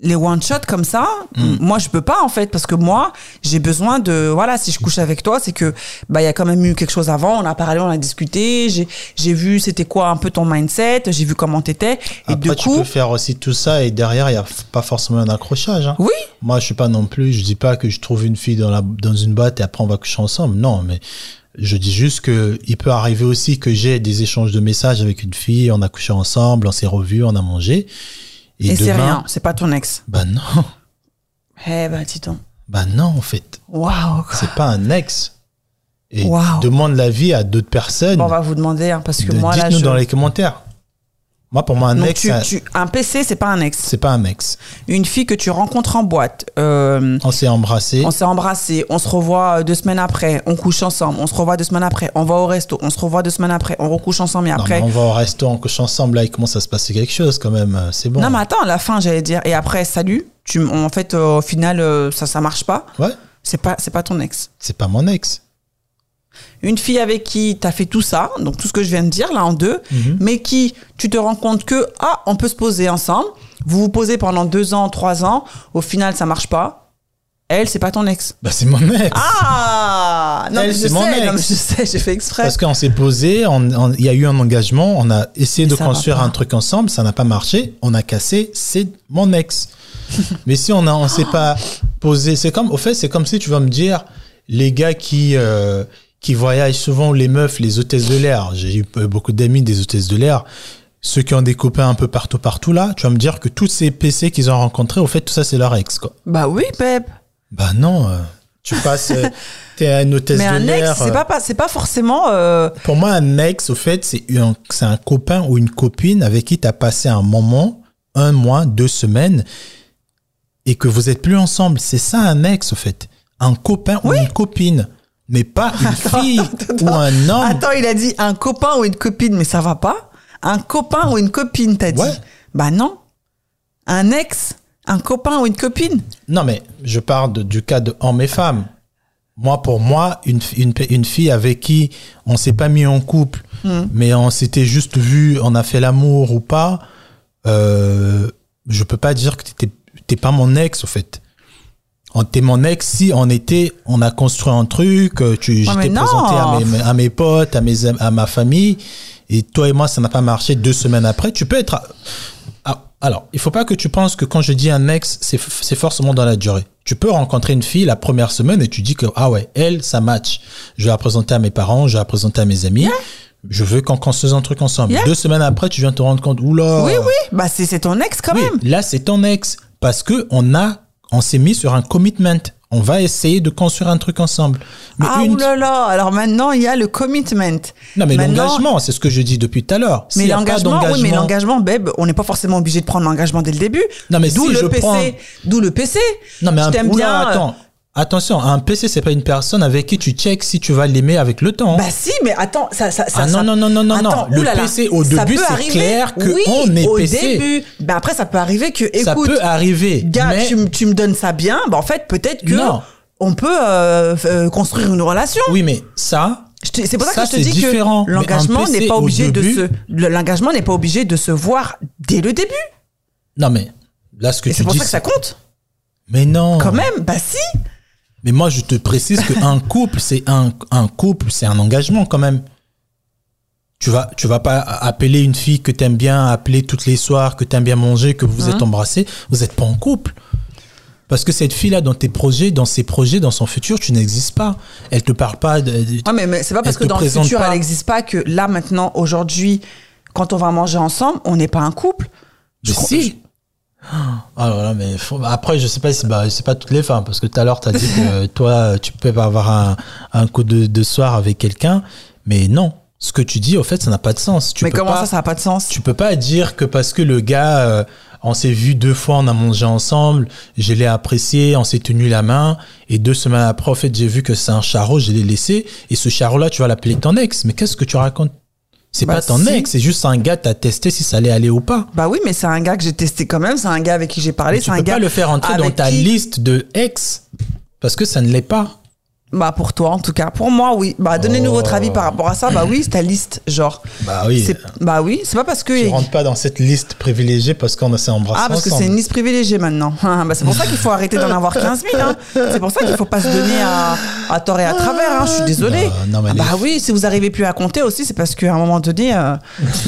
les one shot comme ça, Hmm. moi, je peux pas en fait parce que moi, j'ai besoin de. Voilà, si je couche avec toi, c'est que bah il y a quand même eu quelque chose avant. On a parlé, on a discuté. J'ai j'ai vu c'était quoi un peu ton mindset. J'ai vu comment t'étais. Et Après, du tu coup, peux faire aussi tout ça et derrière, il n'y a pas forcément un accrochage. hein. oui. Moi, je suis pas non plus, je dis pas que je trouve une fille dans, la, dans une boîte et après on va coucher ensemble. Non, mais Je dis juste que il peut arriver aussi que j'ai des échanges de messages avec une fille, on a couché ensemble, on s'est revus, on a mangé. Et, c'est rien, c'est pas ton ex. Bah non. Eh ben, donc. Bah non, en fait. Waouh. C'est pas un ex. Et Waouh. demande l'avis à d'autres personnes. Bon, on va vous demander, hein, parce que De- moi, là, Dites-nous je... dans les commentaires. Moi, pour moi, un Donc, ex, tu- un PC, c'est pas un ex. c'est pas un ex. Une fille que tu rencontres en boîte, euh, On s'est embrassé. on s'est embrassé, on se revoit euh, deux semaines après, on couche ensemble, on se revoit deux semaines après, on va au resto, on se revoit deux semaines après, on recouche ensemble et Non, après. on va au resto, on couche ensemble, là, il commence à se passer quelque chose quand même. euh, C'est bon. Non, mais attends, à la fin, j'allais dire. Et après, salut. Tu, en fait, euh, au final, euh, ça, ça marche pas. Ouais, C'est pas, c'est pas ton ex. c'est pas mon ex. Une fille avec qui t'as fait tout ça, donc tout ce que je viens de dire là en deux, Mhm. mais qui, tu te rends compte que, ah, on peut se poser ensemble. Vous vous posez pendant deux ans, trois ans. Au final, ça marche pas. Elle, c'est pas ton ex. Bah, c'est mon ex. Ah Non, Elle, mais je c'est sais, mon ex. non, mais je sais, j'ai fait exprès. Parce qu'on s'est posé, il y a eu un engagement, on a essayé Mais de construire un truc ensemble, ça n'a pas marché, on a cassé, c'est mon ex. Mais si on on s'est pas posé, c'est comme, au fait, c'est comme si tu vas me dire, les gars qui, euh, qui voyagent souvent, les meufs, les hôtesses de l'air, j'ai eu euh, beaucoup d'amis des hôtesses de l'air, ceux qui ont des copains un peu partout, partout là, tu vas me dire que tous ces PC qu'ils ont rencontrés, au fait, tout ça, c'est leur ex, quoi. Bah oui, Pep. Bah non, euh, tu passes, euh, t'es une hôtesse Mais de un l'air. ex, c'est pas, pas- c'est pas forcément. euh, pour moi, un ex, au fait, c'est un, un copain ou une copine avec qui tu as passé un moment, un mois, deux semaines, et que vous êtes plus ensemble. C'est ça un ex, au fait. Un copain ou une copine. Mais pas une fille ou un homme. Attends, il a dit un copain ou une copine, mais ça va pas Un copain ou une copine, t'as dit. Bah non. Un ex, un copain ou une copine Non, mais je parle de- du cas de hommes et femmes. Moi, pour moi, une, une, une fille avec qui on s'est pas mis en couple, Hmm. mais on s'était juste vu, on a fait l'amour ou pas, euh, je peux pas dire que t'es pas mon ex, au fait. On- T'es mon ex si on était, on a construit un truc, euh, tu, mais j'étais présenté à mes, à mes potes, à mes, à ma famille, et toi et moi, ça n'a pas marché deux semaines après. Tu peux être, alors, il faut pas que tu penses que quand je dis un ex, c'est forcément dans la durée. Tu peux rencontrer une fille la première semaine et tu dis que, ah ouais, elle, ça match. Je vais la présenter à mes parents, je vais la présenter à mes amis. Je veux qu'on construise un truc ensemble. Yeah. Deux semaines après, tu viens te rendre compte, oula. Oui, oui. Bah c'est c'est ton ex quand Oui, même. là, c'est ton ex. Parce que on a, on s'est mis sur un commitment. On va essayer de construire un truc ensemble. Mais Ah une- oulala, alors maintenant il y a le commitment. Non, mais l'engagement, c'est ce que je dis depuis tout à l'heure. Mais l'engagement, oui, mais l'engagement, Beb, on n'est pas forcément obligé de prendre l'engagement dès le début. Non, mais d'où si le je PC, prends- d'où le PC. Non, mais je un, oula, bien. attends. Attention, un PC, c'est pas une personne avec qui tu checks si tu vas l'aimer avec le temps. Bah si, mais attends, ça, ça, ça Ah non, ça- non, non, non, non, Attends, non. Le oulala, PC, au ça début, c'est clair que oui, on est au PC. début. Bah après, ça peut arriver que, ça écoute, peut arriver. gars, mais tu, tu me donnes ça bien, bah en fait, peut-être que Non. on peut euh, euh, construire une relation. oui, mais ça, C'est pour ça, Ça, que je te dis différent. que l'engagement n'est pas obligé début- de se, le- l'engagement n'est pas obligé de se voir dès le début. non, mais là, ce que c'est pour dis. ça que ça compte. Mais non. Quand même, bah si. Mais moi, je te précise qu'un couple, c'est un, un couple, c'est un engagement quand même. Tu vas, tu vas pas appeler une fille que t'aimes bien, appeler toutes les soirs, que t'aimes bien manger, que vous Hein? êtes embrassés. Vous êtes pas en couple. Parce que cette fille-là, dans tes projets, dans ses projets, dans son futur, tu n'existes pas. Elle te parle pas de, Ah, mais, mais c'est pas parce que dans le futur, pas. elle n'existe pas que là, maintenant, aujourd'hui, quand on va manger ensemble, on n'est pas un couple. Mais crois- si. Alors là, mais faut- après, je sais pas si bah, c'est pas toutes les femmes, parce que tout à l'heure, tu as dit que toi, tu peux avoir un, un coup de, de soir avec quelqu'un, mais non. Ce que tu dis, au fait, ça n'a pas de sens. Tu mais peux comment pas, ça, ça n'a pas de sens? Tu peux pas dire que parce que le gars, euh, on s'est vu deux fois, on a mangé ensemble, je l'ai apprécié, on s'est tenu la main, et deux semaines après, en fait, j'ai vu que c'est un charreau, je l'ai laissé, et ce charreau-là, tu vas l'appeler ton ex. Mais qu'est-ce que tu racontes? C'est Bah, pas ton si. ex, c'est juste un gars, t'as testé si ça allait aller ou pas. Bah oui, mais c'est un gars que j'ai testé quand même, c'est un gars avec qui j'ai parlé, tu c'est un peux gars. pas le faire entrer dans ta qui- liste de ex parce que ça ne l'est pas. Bah pour toi en tout cas. Pour moi, oui. Bah donnez-nous Oh. votre avis par rapport à ça. Bah oui, c'est ta liste, genre. Bah oui. Bah oui, c'est pas parce que. Tu rentres pas dans cette liste privilégiée parce qu'on s'est embrassé Ah, parce que c'est une liste privilégiée maintenant. Ah, bah, c'est pour ça qu'il faut arrêter d'en avoir 15 000. Hein. C'est pour ça qu'il faut pas se donner à, à tort et à travers. Hein. Je suis désolée. Bah, non, Ah, les- bah oui, si vous arrivez plus à compter aussi, c'est parce qu'à un moment donné, euh,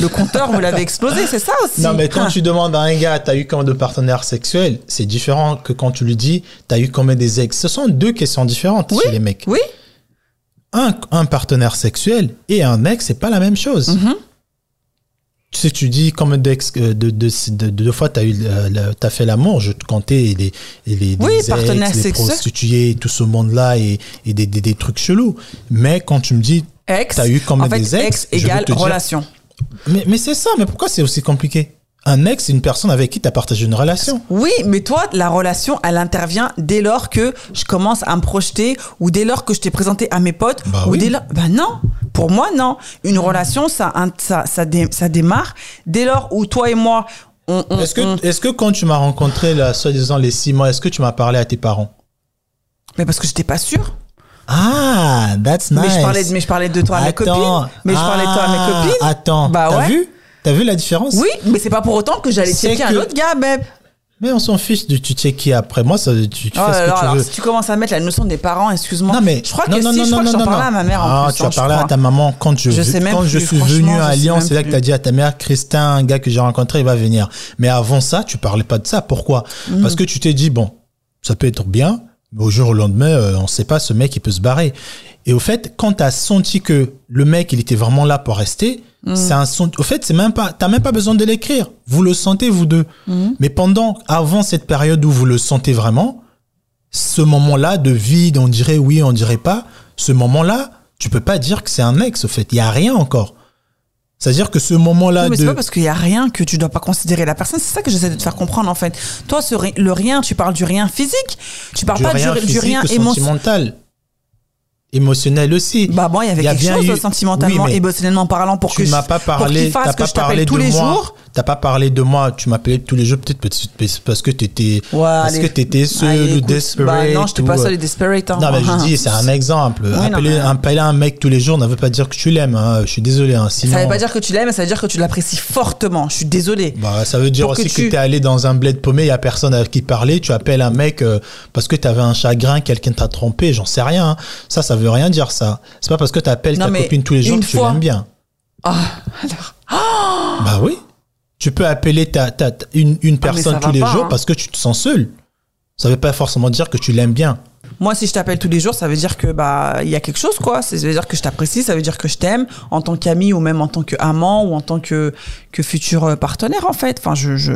le compteur, vous l'avez explosé. C'est ça aussi. Non, mais quand Ah. tu demandes à un gars, t'as eu combien de partenaires sexuels, c'est différent que quand tu lui dis, t'as eu combien des ex. Ce sont deux questions différentes Oui, chez les mecs. Oui, un, un partenaire sexuel et un ex, c'est pas la même chose. Mhm. Tu sais, tu dis combien d'ex, de, de, de, de, deux fois eu, euh, la- t'as fait l'amour. Je te comptais les, les, les Oui, ex, les sexuel. prostituées, tout ce monde-là et, et des, des, des trucs chelous. Mais quand tu me dis, Ex. T'as eu fait, des ex ex égale dire- relation. mais, mais c'est ça, mais pourquoi c'est aussi compliqué? Un ex, c'est une personne avec qui t'as partagé une relation. Oui, mais toi, la relation, elle intervient dès lors que je commence à me projeter ou dès lors que je t'ai présenté à mes potes. Bah ou oui. dès lors... Bah non, pour moi, non. Une relation, ça, ça, ça, dé- ça démarre dès lors où toi et moi, on... on- Est-ce que, on- est-ce que quand tu m'as rencontré, là, soi-disant les six mois, est-ce que tu m'as parlé à tes parents? Mais parce que j'étais pas sûre. Ah, that's nice. Mais je parlais, de- mais je parlais de toi à mes Attends. copines. Mais je parlais de toi à mes Ah, copines. Attends, Bah t'as ouais. vu? T'as vu la différence Oui, mais c'est pas pour autant que j'allais checker que- un autre gars, babe. Mais on s'en fiche de tu checker après. Moi, ça, tu, tu Oh fais ce que là, tu alors, veux. si tu commences à mettre la notion des parents, excuse-moi. Non mais je crois non, que non, si, non, je crois que j'en parlais à ma mère en ah, plus. tu hein, as je parlé à ta maman quand je, Je sais même quand je plus, suis venu à Lyon, c'est là que tu as dit à ta mère Christin, un gars que j'ai rencontré, il va venir. Mais avant ça, tu parlais pas de ça. Pourquoi Mhm. Parce que tu t'es dit bon, ça peut être bien, mais au jour au lendemain, euh, on sait pas, ce mec il peut se barrer. Et au fait, quand tu as senti que le mec il était vraiment là pour rester, Mhm. c'est un son. Au fait, c'est même pas, t'as même pas besoin de l'écrire. Vous le sentez vous deux. Mhm. Mais pendant, avant cette période où vous le sentez vraiment, ce moment-là de vide, on dirait oui, on dirait pas, ce moment-là, tu peux pas dire que c'est un ex, au fait. Il y a rien encore. C'est-à-dire que ce moment-là mais c'est de. pas parce qu'il y a rien que tu dois pas considérer la personne. C'est ça que j'essaie de te faire comprendre en fait. Toi, ce le rien, tu parles du rien physique. Tu parles du pas rien du, du rien émotionnel. Émotionnel aussi. Bah bon, il y avait y quelque chose eu- sentimentalement, oui, émotionnellement parlant pour tu que m'as pas pour parlé, qu'il fasse que pas je t'appelle parlé tous les moi. jours. T'as pas parlé de moi. Tu m'appelais tous les jours, peut-être parce que t'étais, Ouais, parce allez. que t'étais seul Allez, ou écoute, desperate. Bah non, j'étais pas seule et desperate. hein. Non, mais je dis, c'est un exemple. appeler, mais- un mec tous les jours ne veut pas dire que tu l'aimes. hein. Je suis désolé. Hein. Sinon, Ça veut pas dire que tu l'aimes, ça veut dire que tu l'apprécies fortement. Je suis désolée. Bah, ça veut dire Pour aussi que, tu- tu es allé dans un bled paumé, il y a personne avec qui parler, tu appelles un mec euh, parce que tu avais un chagrin, quelqu'un t'a trompé, j'en sais rien. hein. Ça, ça veut rien dire ça. C'est pas parce que tu appelles Non, ta copine tous les jours que tu l'aimes bien. Ah, alors. Bah oui. Tu peux appeler ta, ta, ta- une, une Ah, personne tous les pas, jours hein. parce que tu te sens seul. Ça veut pas forcément dire que tu l'aimes bien. Moi, si je t'appelle tous les jours, ça veut dire que bah il y a quelque chose, quoi. Ça veut dire que je t'apprécie, ça veut dire que je t'aime en tant qu'ami ou même en tant qu'amant ou en tant que que futur euh, partenaire, en fait. Enfin, je je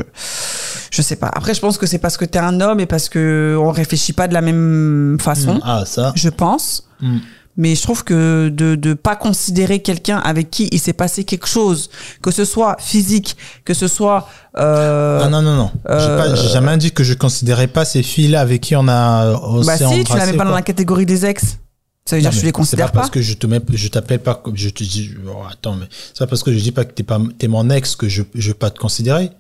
je sais pas. Après, je pense que c'est parce que t'es un homme et parce que on réfléchit pas de la même façon. Ah, ça. Je pense. Mm. Mais je trouve que de de pas considérer quelqu'un avec qui il s'est passé quelque chose, que ce soit physique, que ce soit euh, Ah non, non, non. J'ai euh, pas- J'ai jamais dit que je considérais pas ces filles-là avec qui on a. euh, On bah s'est si, tu la mets pas dans la catégorie des ex. Ça veut dire Non, que mais les considères C'est pas pas. parce que je te mets, je t'appelle pas, comme- je te dis, oh, attends, mais c'est pas parce que je dis pas que t'es pas, t'es mon ex que je, je vais pas te considérer.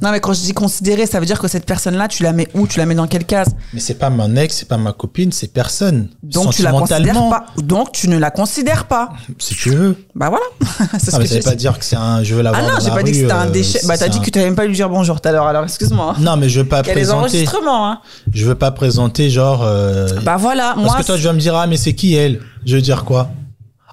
Non, mais quand je dis considérer, ça veut dire que cette personne-là, tu la mets où? Tu la mets dans quelle case? Mais c'est pas mon ex, c'est pas ma copine, c'est personne. Donc tu la considères pas. Donc tu ne la considères pas. Si tu veux. Bah voilà. c'est ce Ah, mais ça j'ai veut pas dire que c'est un, je veux l'avoir Ah non, dans j'ai la pas dit que c'était un euh, déchet. Bah t'as dit que tu n'avais même pas lui dire bonjour tout à l'heure. Alors excuse-moi. Non, mais je veux pas Il y a les présenter. enregistrements. Hein? Je veux pas présenter genre. euh, Bah voilà, parce moi. que toi, je vas me dire, ah, mais c'est qui elle? Je veux dire quoi?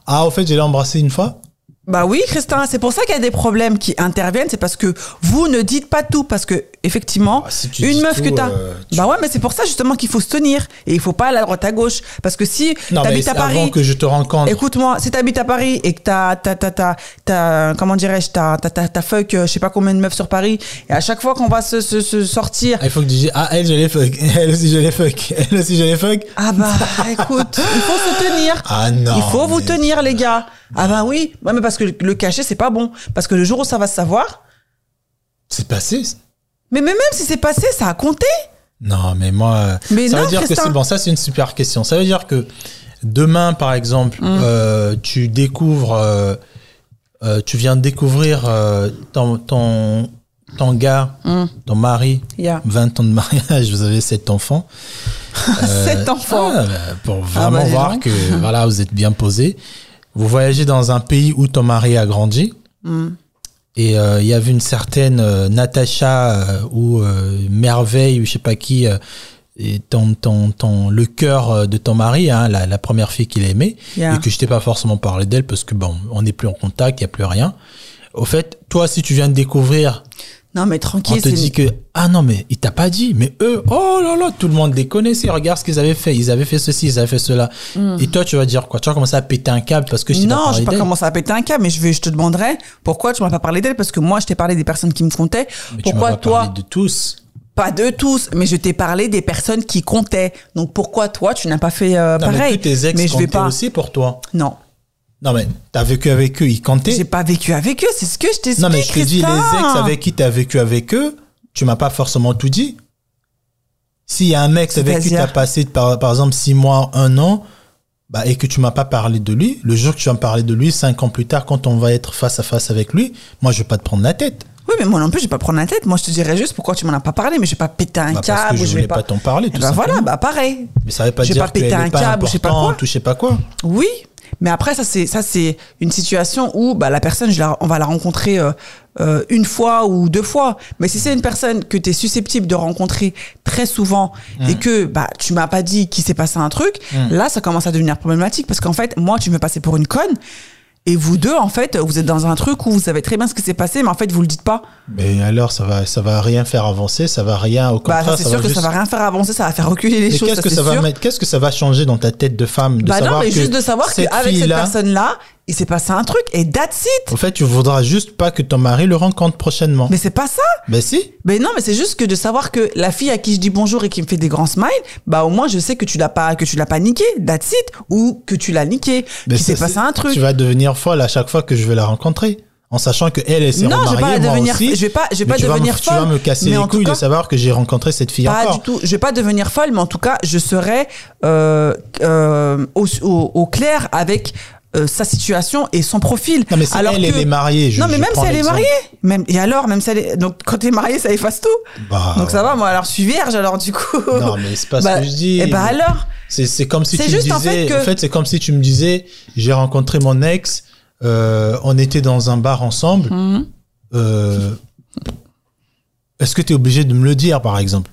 Ah, au fait, je l'ai embrassée une fois? Bah oui, Christin, c'est pour ça qu'il y a des problèmes qui interviennent. C'est parce que vous ne dites pas tout. Parce que, effectivement, Ah, si une meuf tout, que t'as. euh, tu- Bah ouais, mais c'est pour ça justement qu'il faut se tenir. Et il faut pas aller à droite à gauche. Parce que si t'habites à avant Paris. que je te rencontre. Écoute-moi, si t'habites à Paris et que t'as, t'as, t'as, t'as, t'as- comment dirais-je, t'as, t'as, t'as, t'as fuck, euh, je sais pas combien de meufs sur Paris, et à chaque fois qu'on va se, se, se sortir, Ah, Il faut que tu dises, ah, elle, je l'ai fuck. Elle aussi, je l'ai fuck. Elle aussi, je l'ai fuck. ah bah, écoute, il faut se tenir. Ah non. il faut vous mais- tenir, les gars. Ah bah oui. Ouais, mais parce que le cacher, c'est pas bon. Parce que le jour où ça va se savoir, C'est passé. Mais, mais même si c'est passé, ça a compté. Non, mais moi, euh, Mais ça non, veut dire que Christin. c'est bon. Ça, c'est une super question. Ça veut dire que demain, par exemple, Mm. euh, tu découvres, euh, euh, tu viens de découvrir ton, ton, ton gars, Mm. ton mari, Yeah. 20 ans de mariage, vous avez sept enfants. Euh, Sept enfants. ah, bah, pour vraiment bah, voir que voilà, vous êtes bien posé. Vous voyagez dans un pays où ton mari a grandi. Mm. Et euh, il y avait une certaine euh, Natacha euh, ou euh, Merveille ou je sais pas qui, euh, et ton, ton, ton, le cœur de ton mari, hein, la, la première fille qu'il aimait, Yeah. et que je t'ai pas forcément parlé d'elle parce que bon, on n'est plus en contact, il y a plus rien. Au fait, toi, si tu viens de découvrir Non, mais On tranquille, te c'est. dit que, ah non, mais il t'a pas dit. Mais eux, oh là là, tout le monde les connaissait. Regarde ce qu'ils avaient fait. Ils avaient fait ceci, ils avaient fait cela. Et toi, tu vas dire quoi? Tu vas commencer à péter un câble parce que je t'ai Hmm. Non, je vais pas commencer à péter un câble, mais je, vais, je te demanderai pourquoi tu m'as pas parlé d'elle, parce que moi, je t'ai parlé des personnes qui me comptaient. Mais tu pourquoi pas toi, parlé de tous? pas de tous, mais je t'ai parlé des personnes qui comptaient. Donc pourquoi toi, tu n'as pas fait euh, Non, mais pareil? tous tes ex Mais je vais pas. aussi pour toi. Non, Non, mais t'as vécu avec eux, ils comptaient. j'ai pas vécu avec eux, c'est ce que je t'explique. Non, mais je te dis, les ex avec qui t'as vécu avec eux, tu m'as pas forcément tout dit. S'il y a un ex avec qui t'as passé, par, par exemple, six mois, un an, bah, et que tu m'as pas parlé de lui, le jour que tu vas me parler de lui, cinq ans plus tard, quand on va être face à face avec lui, moi, je vais pas te prendre la tête. Oui, mais moi non plus, je vais pas prendre la tête. Moi, je te dirais juste pourquoi tu m'en as pas parlé, mais je vais pas péter un Bah, câble parce que je je voulais vais pas, pas. t'en parler, Eh tout simplement. voilà, bah pareil. Mais ça veut pas je dire pas péter qu'elle un pas câble je sais pas quoi. ou je sais pas quoi. Oui, mais après ça c'est ça c'est une situation où bah, la personne je la, on va la rencontrer euh, euh, une fois ou deux fois. Mais si c'est une personne que tu es susceptible de rencontrer très souvent Mmh. et que bah tu m'as pas dit qu'il s'est passé un truc, là ça commence à devenir problématique parce qu'en fait moi tu me passer pour une conne. Et vous deux, en fait, vous êtes dans un truc où vous savez très bien ce qui s'est passé, mais en fait, vous le dites pas. Mais alors, ça va, ça va rien faire avancer, ça va rien, au Bah, contraire, ça, c'est sûr que juste- ça va rien faire avancer, ça va faire reculer les choses. qu'est-ce que ça va mettre, qu'est-ce que ça va changer dans ta tête de femme de Bah non, savoir mais que juste de savoir cette qu'avec cette fille-là- personne-là, il s'est passé un truc et that's it. En fait, tu voudras juste pas que ton mari le rencontre prochainement. Mais c'est pas ça. Ben si. Mais non, mais c'est juste que de savoir que la fille à qui je dis bonjour et qui me fait des grands smiles, bah au moins je sais que tu l'as pas que tu l'as pas niqué, that's it, ou que tu l'as niqué, Ben qu'il s'est ça, passé un truc. Tu vas devenir folle à chaque fois que je vais la rencontrer. En sachant que elle, s'est Non, je vais remariée, pas moi devenir- aussi. je vais pas- je vais Mais pas tu vas me- devenir Tu vas folle, me casser mais les couilles cas- de savoir que j'ai rencontré cette fille Pas encore. du tout. Je vais pas devenir folle, mais en tout cas, je serai euh, euh, au, au- au clair avec euh, sa situation et son profil. Non, mais si Alors elle, est mariée, je- non, mais même si elle est mariée, même et alors, même si elle est donc quand t'es mariée, ça efface tout. Bah, donc ça va, moi alors je suis vierge alors du coup. Non, mais c'est pas ce Bah, que je dis. Et bah alors. C'est, comme si tu me juste en disais, fait que- c'est comme si tu me disais, j'ai rencontré mon ex, euh, on était dans un bar ensemble. Mhm. Euh, est-ce que tu es obligé de me le dire, par exemple?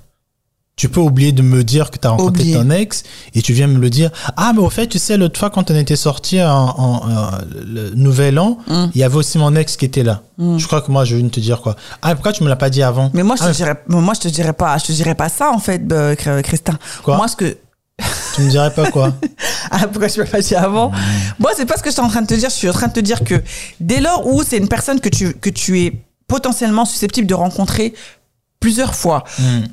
Tu peux oublier de me dire que tu as rencontré ton ex et tu viens me le dire. Ah, mais au fait, tu sais, l'autre fois, quand on était sortis en, en- en- le nouvel an, Mhm. il y avait aussi mon ex qui était là. Je crois que moi, je viens de te dire quoi. Ah, pourquoi tu me l'as pas dit avant Mais moi, je te Ah, dirais, moi, je te dirais pas, je te dirais pas ça, en fait, euh, Chr- Christin. Quoi Moi, ce que, Tu me dirais pas quoi ah, pourquoi je m'ai pas dit avant? Moi, c'est pas ce que je suis en train de te dire. Je suis en train de te dire que dès lors où c'est une personne que tu, que tu es potentiellement susceptible de rencontrer plusieurs fois,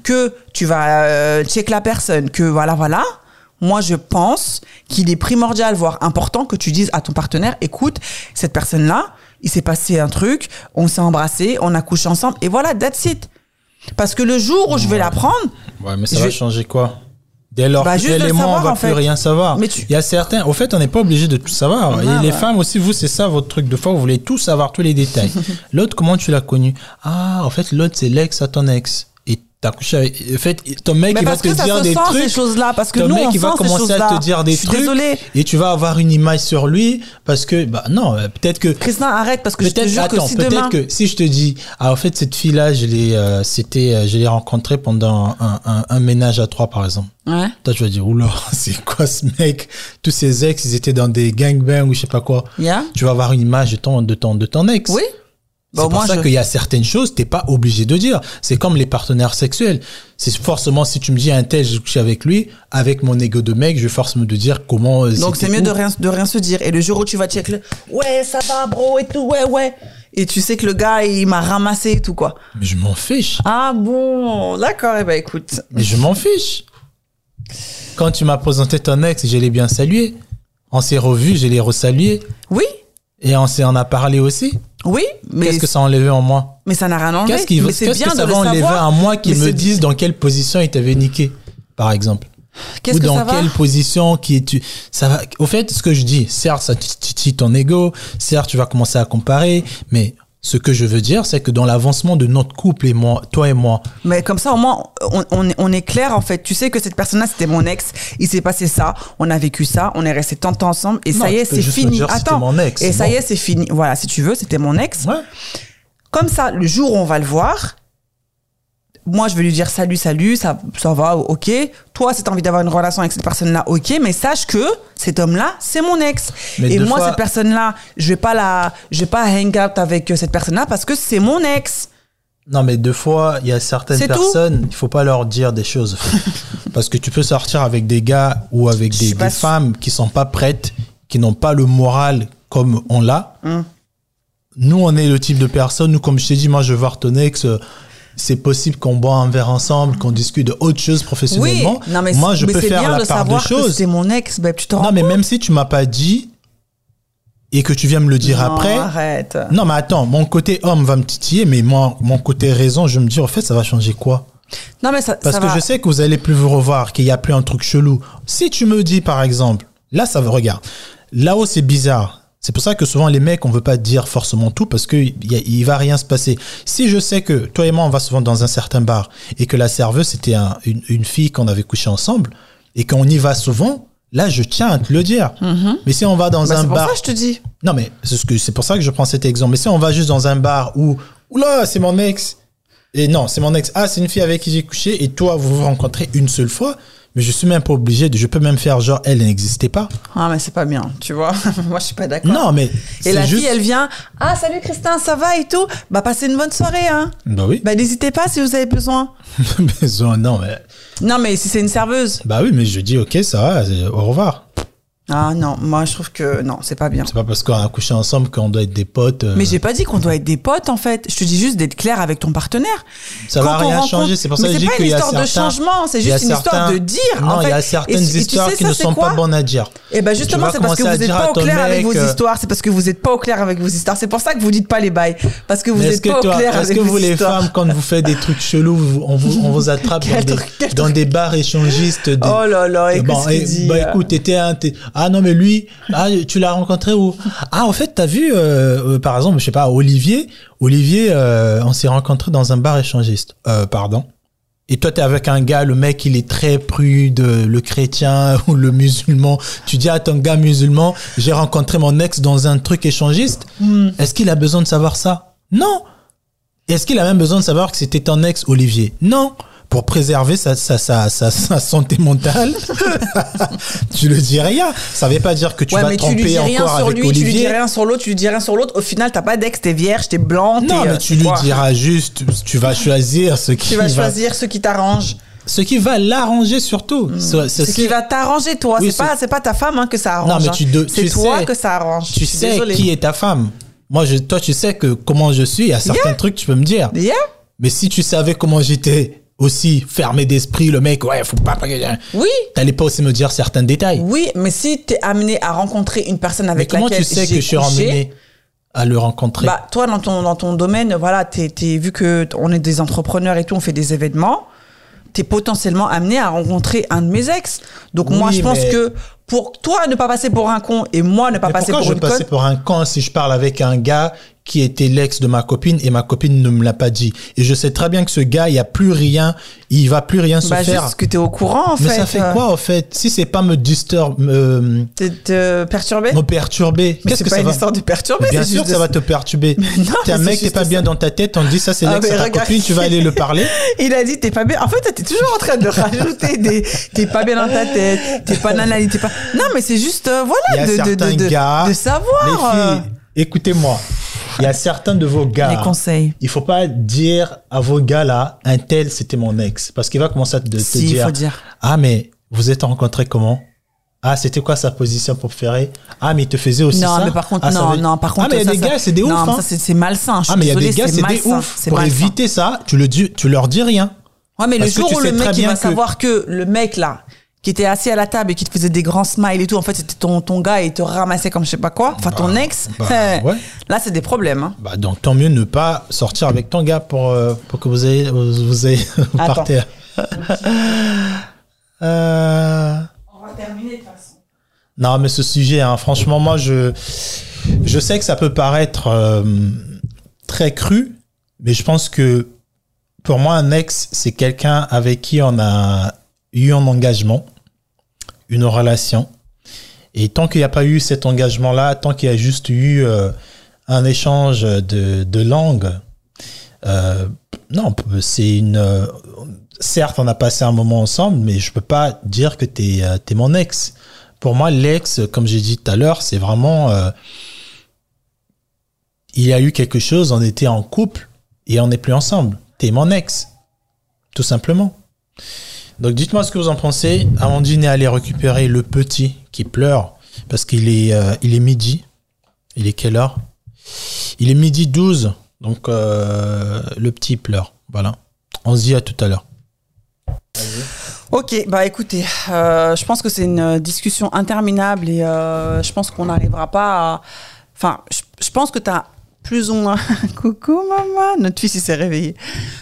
que tu vas euh, check la personne, que voilà, voilà. Moi, je pense qu'il est primordial, voire important, que tu dises à ton partenaire, écoute, cette personne-là, il s'est passé un truc, on s'est embrassé, on a couché ensemble, et voilà, that's it. Parce que le jour où je vais la prendre, Ouais, mais ça va vais- changer quoi? Dès lors Bah, moi, on va plus fait. rien savoir. Mais tu- Il y a certains, au fait, on n'est pas obligé de tout savoir. Ah, et les bah. femmes aussi, vous, c'est ça votre truc de fois, vous voulez tout savoir, tous les détails. l'autre, comment tu l'as connu? Ah, en fait, l'autre, c'est l'ex à ton ex. T'as couché avec. En fait, ton mec, il va te que dire des trucs. ces choses-là, parce que ton nous, mec, il va commencer à te dire des trucs. désolée. Et tu vas avoir une image sur lui parce que, bah non, euh, peut-être que. Christin, arrête, parce que je te jure que attends, si peut-être demain... que si je te dis, ah, en fait, cette fille-là, je l'ai, euh, c'était, euh, je l'ai rencontrée pendant un, un, un ménage à trois, par exemple. Ouais. Toi, tu vas dire, oula, c'est quoi ce mec? Tous ses ex, ils étaient dans des gangbangs ou je sais pas quoi. Yeah. Tu vas avoir une image de ton, de ton, de ton ex. Oui. C'est Bah, pour ça je- qu'il y a certaines choses, t'es pas obligé de dire. C'est comme les partenaires sexuels. C'est forcément, si tu me dis un tel, j'ai couché avec lui, avec mon ego de mec, je vais forcément de dire comment. euh, Donc c'est mieux de rien, de rien se dire. Et le jour où tu vas check le ouais, ça va, bro, et tout, ouais, ouais. Et tu sais que le gars, il m'a ramassé et tout, quoi. Mais je m'en fiche. Ah bon, d'accord, et ben écoute. Mais je m'en fiche. Quand tu m'as présenté ton ex, je l'ai bien salué. On s'est revus, je l'ai resalué. Oui, Et on s'en en a parlé aussi. Oui, mais, Qu'est-ce que ça a enlevé en moi mais ça n'a rien enlevé. Qu'est-ce qu'est-ce bien que ça va enlever à moi qui me disent dans quelle position il t'avait niqué, par exemple Qu'est-ce Ou que dans ça va quelle position qui tu ça va Au fait, ce que je dis, certes, ça titille ton ego, certes, tu vas commencer à comparer, mais ce que je veux dire, c'est que dans l'avancement de notre couple et moi, toi et moi, Mais comme ça, au moins, on, on, est- on est clair, en fait. Tu sais que cette personne-là, c'était mon ex. Il s'est passé ça. On a vécu ça. On est resté tant de temps ensemble. Et Non, ça y est, c'est fini. dire, Attends. mon ex, et ça y est, c'est fini. Voilà, si tu veux, c'était mon ex. ouais, Comme ça, le jour où on va le voir, moi, je vais lui dire salut, salut, ça, ça va, ok. Toi, si t'as envie d'avoir une relation avec cette personne-là, ok. Mais sache que cet homme-là, c'est mon ex. Mais Et moi, fois- cette personne-là, je vais pas la, je vais pas hang out avec euh, cette personne-là parce que c'est mon ex. Non, mais deux fois, il y a certaines C'est tout personnes, il faut pas leur dire des choses. Parce que tu peux sortir avec des gars ou avec des, femmes qui sont pas prêtes, qui n'ont pas le moral comme on l'a. Hum. Nous, on est le type de personne, nous, comme je t'ai dit, moi, je veux voir ton ex. C'est possible qu'on boit un verre ensemble, qu'on discute de autre chose Oui, professionnellement. non, mais, moi, je mais peux faire bien la de part de choses. c'est mon ex. Ben, tu te rends Non, mais compte même si tu m'as pas dit et que tu viens me le dire Non, après. arrête. Non, mais attends, mon côté homme va me titiller, mais moi, mon côté raison, je me dis, en fait, ça va changer quoi? Non, mais ça, Parce ça que va. je sais que vous allez plus vous revoir, qu'il y a plus un truc chelou. Si tu me dis, par exemple, là, ça va, regarde, là-haut, c'est bizarre. C'est pour ça que souvent, les mecs, on veut pas dire forcément tout parce que il y a- il va rien se passer. Si je sais que toi et moi, on va souvent dans un certain bar et que la serveuse, c'était un- une, une fille qu'on avait couché ensemble et qu'on y va souvent, là, je tiens à te le dire. Mais si on va dans Bah, un c'est pour bar. ça que je te dis. Non, mais c'est ce que c'est pour ça que je prends cet exemple. Mais si on va juste dans un bar où, oula, c'est mon ex. Et non, c'est mon ex. Ah, c'est une fille avec qui j'ai couché. Et toi, vous vous rencontrez une seule fois. Mais je suis même pas obligé de. Je peux même faire genre, elle n'existait pas. Ah, mais c'est pas bien, tu vois. Moi, je suis pas d'accord. Non, mais. Et la juste... fille, elle vient. Ah, salut Christin, ça va et tout. Bah, passez une bonne soirée, hein. Bah oui. Bah, n'hésitez pas si vous avez besoin. Besoin, non, mais. Non, mais si c'est une serveuse. Bah oui, mais je dis, ok, ça va, au revoir. Ah, non, moi, je trouve que non, c'est pas bien. C'est pas parce qu'on a couché ensemble qu'on doit être des potes. euh, Mais j'ai pas dit qu'on doit être des potes, en fait. Je te dis juste d'être clair avec ton partenaire. ça va Quand on rien rencontre- changer. C'est pour ça que je c'est dis pas qu'il une y a histoire de certains- changement, c'est il y a juste une histoire certains- de dire, Non, en il y a certaines Et- et tu histoires sais, qui ne c'est sont pas bonnes à dire. Et ben Tu justement, c'est parce que vous n'êtes pas au clair avec vos euh, histoires. C'est parce que vous n'êtes pas au clair avec vos histoires. C'est pour ça que vous dites pas les bails. Parce que vous n'êtes est-ce que pas au clair est-ce avec que vos vous les histoires. femmes, quand vous faites des trucs chelous, on vous, on vous attrape dans des, bars échangistes Oh là là, écoute dit. bah euh. écoute, t'étais un, ah non mais lui, ah tu l'as rencontré où? Ah en fait t'as vu, euh, euh, par exemple, je sais pas, Olivier, Olivier, euh, on s'est rencontré dans un bar échangiste. Euh, pardon. Et toi t'es avec un gars, le mec il est très prude, le chrétien ou le musulman. Tu dis à ton gars musulman, j'ai rencontré mon ex dans un truc échangiste. Hmm. Est-ce qu'il a besoin de savoir ça? Non. Est-ce qu'il a même besoin de savoir que c'était ton ex Olivier? Non. Pour préserver sa, sa, sa, sa, sa santé mentale, tu le dis rien. Ça veut pas dire que tu ouais, vas mais tu lui dis rien encore sur avec lui, tu lui dis Olivier. rien sur l'autre, tu lui dis rien sur l'autre. Au final, t'as pas d'ex, t'es vierge, t'es blanc. Non, euh, mais tu c'est lui diras juste, tu vas choisir ce qui Tu vas va, choisir ce qui t'arrange. ce qui va l'arranger surtout. Ce- ce- Ce qui va t'arranger, toi. Oui, c'est pas, c'est- c'est pas ta femme hein, que ça arrange. Non, mais hein. tu de- c'est tu toi sais- que ça arrange. Tu sais désolée. qui est ta femme. Moi, je, toi, tu sais que comment je suis. Il y a certains trucs, tu peux me dire. Yeah. Mais si tu savais comment j'étais aussi fermé d'esprit, le mec, ouais, faut pas. Oui. T'allais pas aussi me dire certains détails. Oui, mais si t'es amené à rencontrer une personne Mais avec comment laquelle tu sais que je suis emmené à le rencontrer? Bah, toi, dans ton, dans ton domaine, voilà, t'es, t'es- vu que on est des entrepreneurs et tout, on fait des événements, t'es potentiellement amené à rencontrer un de mes ex. Donc, moi, je pense mais- que pour toi ne pas passer pour un con et moi ne pas Mais passer pourquoi pour je une conne. pour un con si je parle avec un gars qui était l'ex de ma copine et ma copine ne me l'a pas dit Et je sais très bien que ce gars, il y a plus rien, il va plus rien se Bah, faire. juste que t'es au courant, en Mais fait. ça fait quoi, en fait? Si c'est pas me disturb, me, Te, te perturber? me perturber, Mais c'est que pas ça une va histoire de perturber. Bien c'est sûr juste ça de- va te perturber. non, T'es un mais mec, t'es pas bien dans ta tête, on te dit ça c'est Ah, l'ex mais de ta regarde. copine, tu vas aller le parler. Il a dit t'es pas bien. En fait, t'es toujours en train de rajouter des t'es pas bien dans ta tête, t'es pas nanani, t'es pas. Non, mais c'est juste euh, voilà de, de, de, de, savoir euh, écoutez-moi. Il y a certains de vos gars. les conseils. Il faut pas dire à vos gars là, un tel c'était mon ex, parce qu'il va commencer à te, Si, dire, faut dire. ah mais vous êtes rencontrés comment? Ah c'était quoi sa position préférée Ah mais il te faisait aussi Non, ça? mais par contre, Ah, non, veut- non, par contre. Ah mais il y a ça, des gars c'est des ouf. Non, hein. c'est malsain. Je suis ah mais il y a des gars c'est des ouf. Pour malsain. éviter ça, tu le dis, tu leur dis rien. Ouais, mais le Parce jour où le mec il va que- savoir que le mec là qui était assis à la table et qui te faisait des grands smiles et tout, en fait c'était ton, ton ggars et il te ramassait comme je sais pas quoi, enfin ton ex, bah, ouais. là c'est des problèmes. Hein. Bah donc tant mieux ne pas sortir avec ton gars pour euh, pour que vous ayez vous, vous ayez vous partez. Euh, On va terminer de toute façon. Non, mais ce sujet, hein, franchement, moi, je, je sais que ça peut paraître euh, très cru, mais je pense que pour moi, un ex, c'est quelqu'un avec qui on a eu un engagement, une relation. Et tant qu'il n'y a pas eu cet engagement-là, tant qu'il y a juste eu euh, un échange de, langue, euh, non, c'est une. euh, certes, on a passé un moment ensemble, mais je peux pas dire que t'es euh, t'es mon ex. Pour moi, l'ex, comme j'ai dit tout à l'heure, c'est vraiment. euh, il y a eu quelque chose, on était en couple, et on n'est plus ensemble. T'es mon ex. Tout simplement. Donc dites-moi ce que vous en pensez. Amandine est allée récupérer le petit qui pleure parce qu'il est, euh, midi. Il est quelle heure? Il est midi 12. Donc euh, le petit pleure. Voilà. On se dit à tout à l'heure. Ok, bah écoutez, euh, je pense que c'est une discussion interminable et je pense qu'on n'arrivera pas à... Enfin, je, je pense que tu as plus ou moins... Coucou maman, notre fils il s'est réveillé.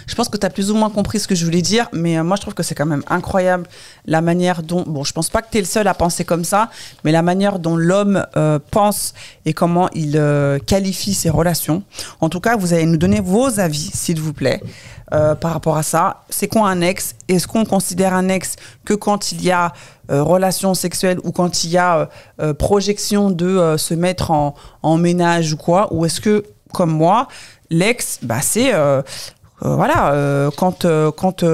Je pense que tu as plus ou moins compris ce que je voulais dire, mais euh, moi je trouve que c'est quand même incroyable la manière dont... Bon, je pense pas que tu es le seul à penser comme ça, mais la manière dont l'homme euh, pense et comment il euh, qualifie ses relations. En tout cas, vous allez nous donner vos avis, s'il vous plaît. euh, par rapport à ça. C'est quoi un ex? Est-ce qu'on considère un ex que quand il y a euh, relation sexuelle ou quand il y a projection de se mettre en, en ménage ou quoi? Ou est-ce que, comme moi, l'ex, bah, c'est... euh, euh, voilà, euh, quand, quand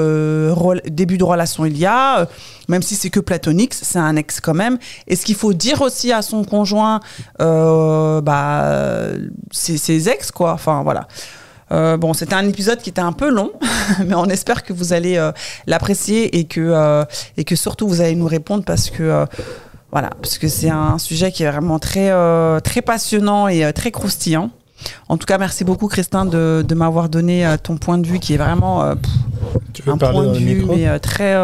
début de relation il y a, même si c'est que platonique, c'est un ex quand même. Est-ce qu'il faut dire aussi à son conjoint, bah, c'est ses ex, quoi Enfin, voilà. Bon, c'était un épisode qui était un peu long, mais on espère que vous allez l'apprécier et que et que surtout vous allez nous répondre parce que voilà, parce que c'est un sujet qui est vraiment très très passionnant et très croustillant. En tout cas, merci beaucoup Christin de, de m'avoir donné euh, ton point de vue qui est vraiment euh, pff, Tu veux un parler point de vue mais euh, très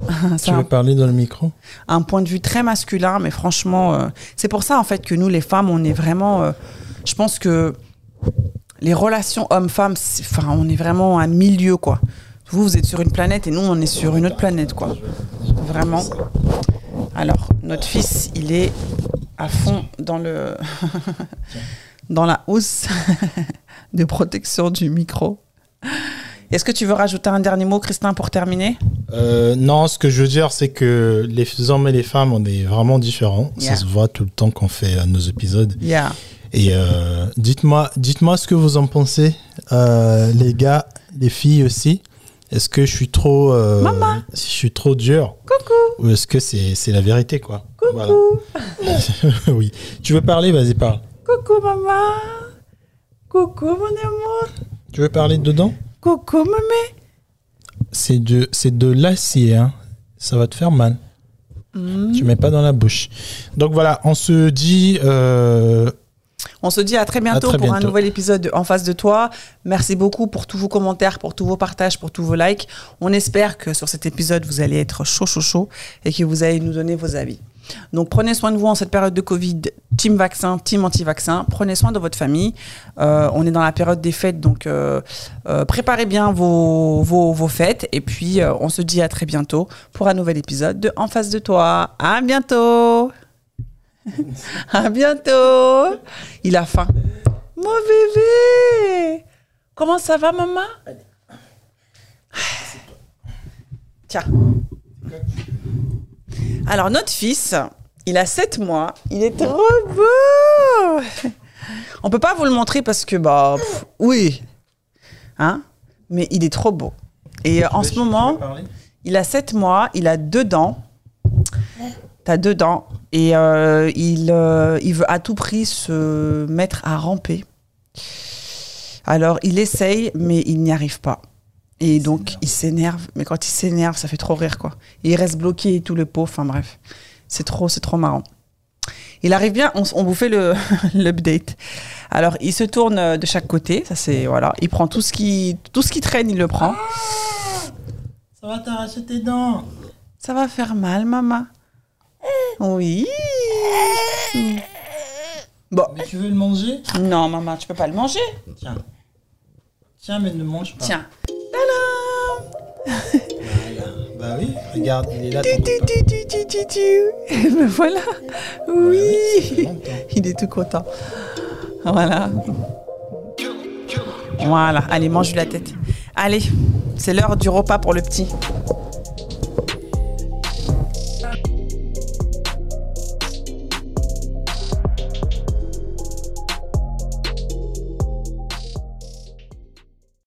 Tu un veux parler dans le micro? Un point de vue très masculin, mais franchement, euh, c'est pour ça en fait que nous, les femmes, on est vraiment. euh, je pense que les relations hommes-femmes, enfin, on est vraiment un milieu, quoi. Vous, vous êtes sur une planète et nous, on est sur une autre planète, quoi. Vraiment. Alors, notre fils, il est à fond dans le dans la housse de protection du micro. Est-ce que tu veux rajouter un dernier mot, Christin, pour terminer? Euh, non, ce que je veux dire, c'est que les hommes et les femmes, on est vraiment différents. Yeah. Ça se voit tout le temps qu'on fait euh, nos épisodes. Yeah. Et euh, dites-moi, dites-moi ce que vous en pensez, euh, les gars, les filles aussi. Est-ce que je suis trop, euh, Maman. si je suis trop dur, Coucou. ou est-ce que c'est c'est la vérité quoi Voilà. Coucou. oui. Tu veux parler Vas-y parle. Coucou maman. Coucou mon amour. Tu veux parler dedans Coucou mémé. C'est de, c'est de l'acier. Hein. Ça va te faire mal. Hmm. Tu mets pas dans la bouche. Donc voilà, on se dit. euh, On se dit à très bientôt À très pour un nouvel épisode de En face de toi. Merci beaucoup pour tous vos commentaires, pour tous vos partages, pour tous vos likes. On espère que sur cet épisode, vous allez être chaud, chaud, chaud et que vous allez nous donner vos avis. Donc prenez soin de vous en cette période de Covid, team vaccin, team anti-vaccin. Prenez soin de votre famille. Euh, on est dans la période des fêtes, donc euh, euh, préparez bien vos, vos, vos fêtes. Et puis on se dit à très bientôt pour un nouvel épisode de En face de toi. À bientôt À bientôt Il a faim. Mon bébé Comment ça va, maman? Tiens. Alors, notre fils, il a 7 mois. Il est trop beau On peut pas vous le montrer parce que, bah, pff, oui. Hein? Mais il est trop beau. Et euh, en ce moment, il a 7 mois, il a deux dents. T'as deux dents. Et euh, il, euh, il veut à tout prix se mettre à ramper. Alors, il essaye, mais il n'y arrive pas. Et donc, il s'énerve. Mais quand il s'énerve, ça fait trop rire, quoi. Et il reste bloqué et tout, le pot. Enfin, bref. C'est trop, c'est trop marrant. Il arrive bien, on, vous fait le- l'update. Alors, il se tourne euh, de chaque côté. Ça, c'est, voilà. Il prend tout ce qui, tout ce qui traîne, il le prend. Ça va t'arracher tes dents. Ça va faire mal, maman. Oui. Bon, Mais tu veux le manger? Non, maman, tu peux pas le manger. Tiens. Tiens, mais ne mange pas. Tiens. Tadam Bah oui, regarde, il est là. Tu, ton tu, copain. tu, tu, tu, tu, tu. Et me voilà. Oui. Il est tout content. Voilà. Voilà. Allez, mange la tête. Allez, c'est l'heure du repas pour le petit.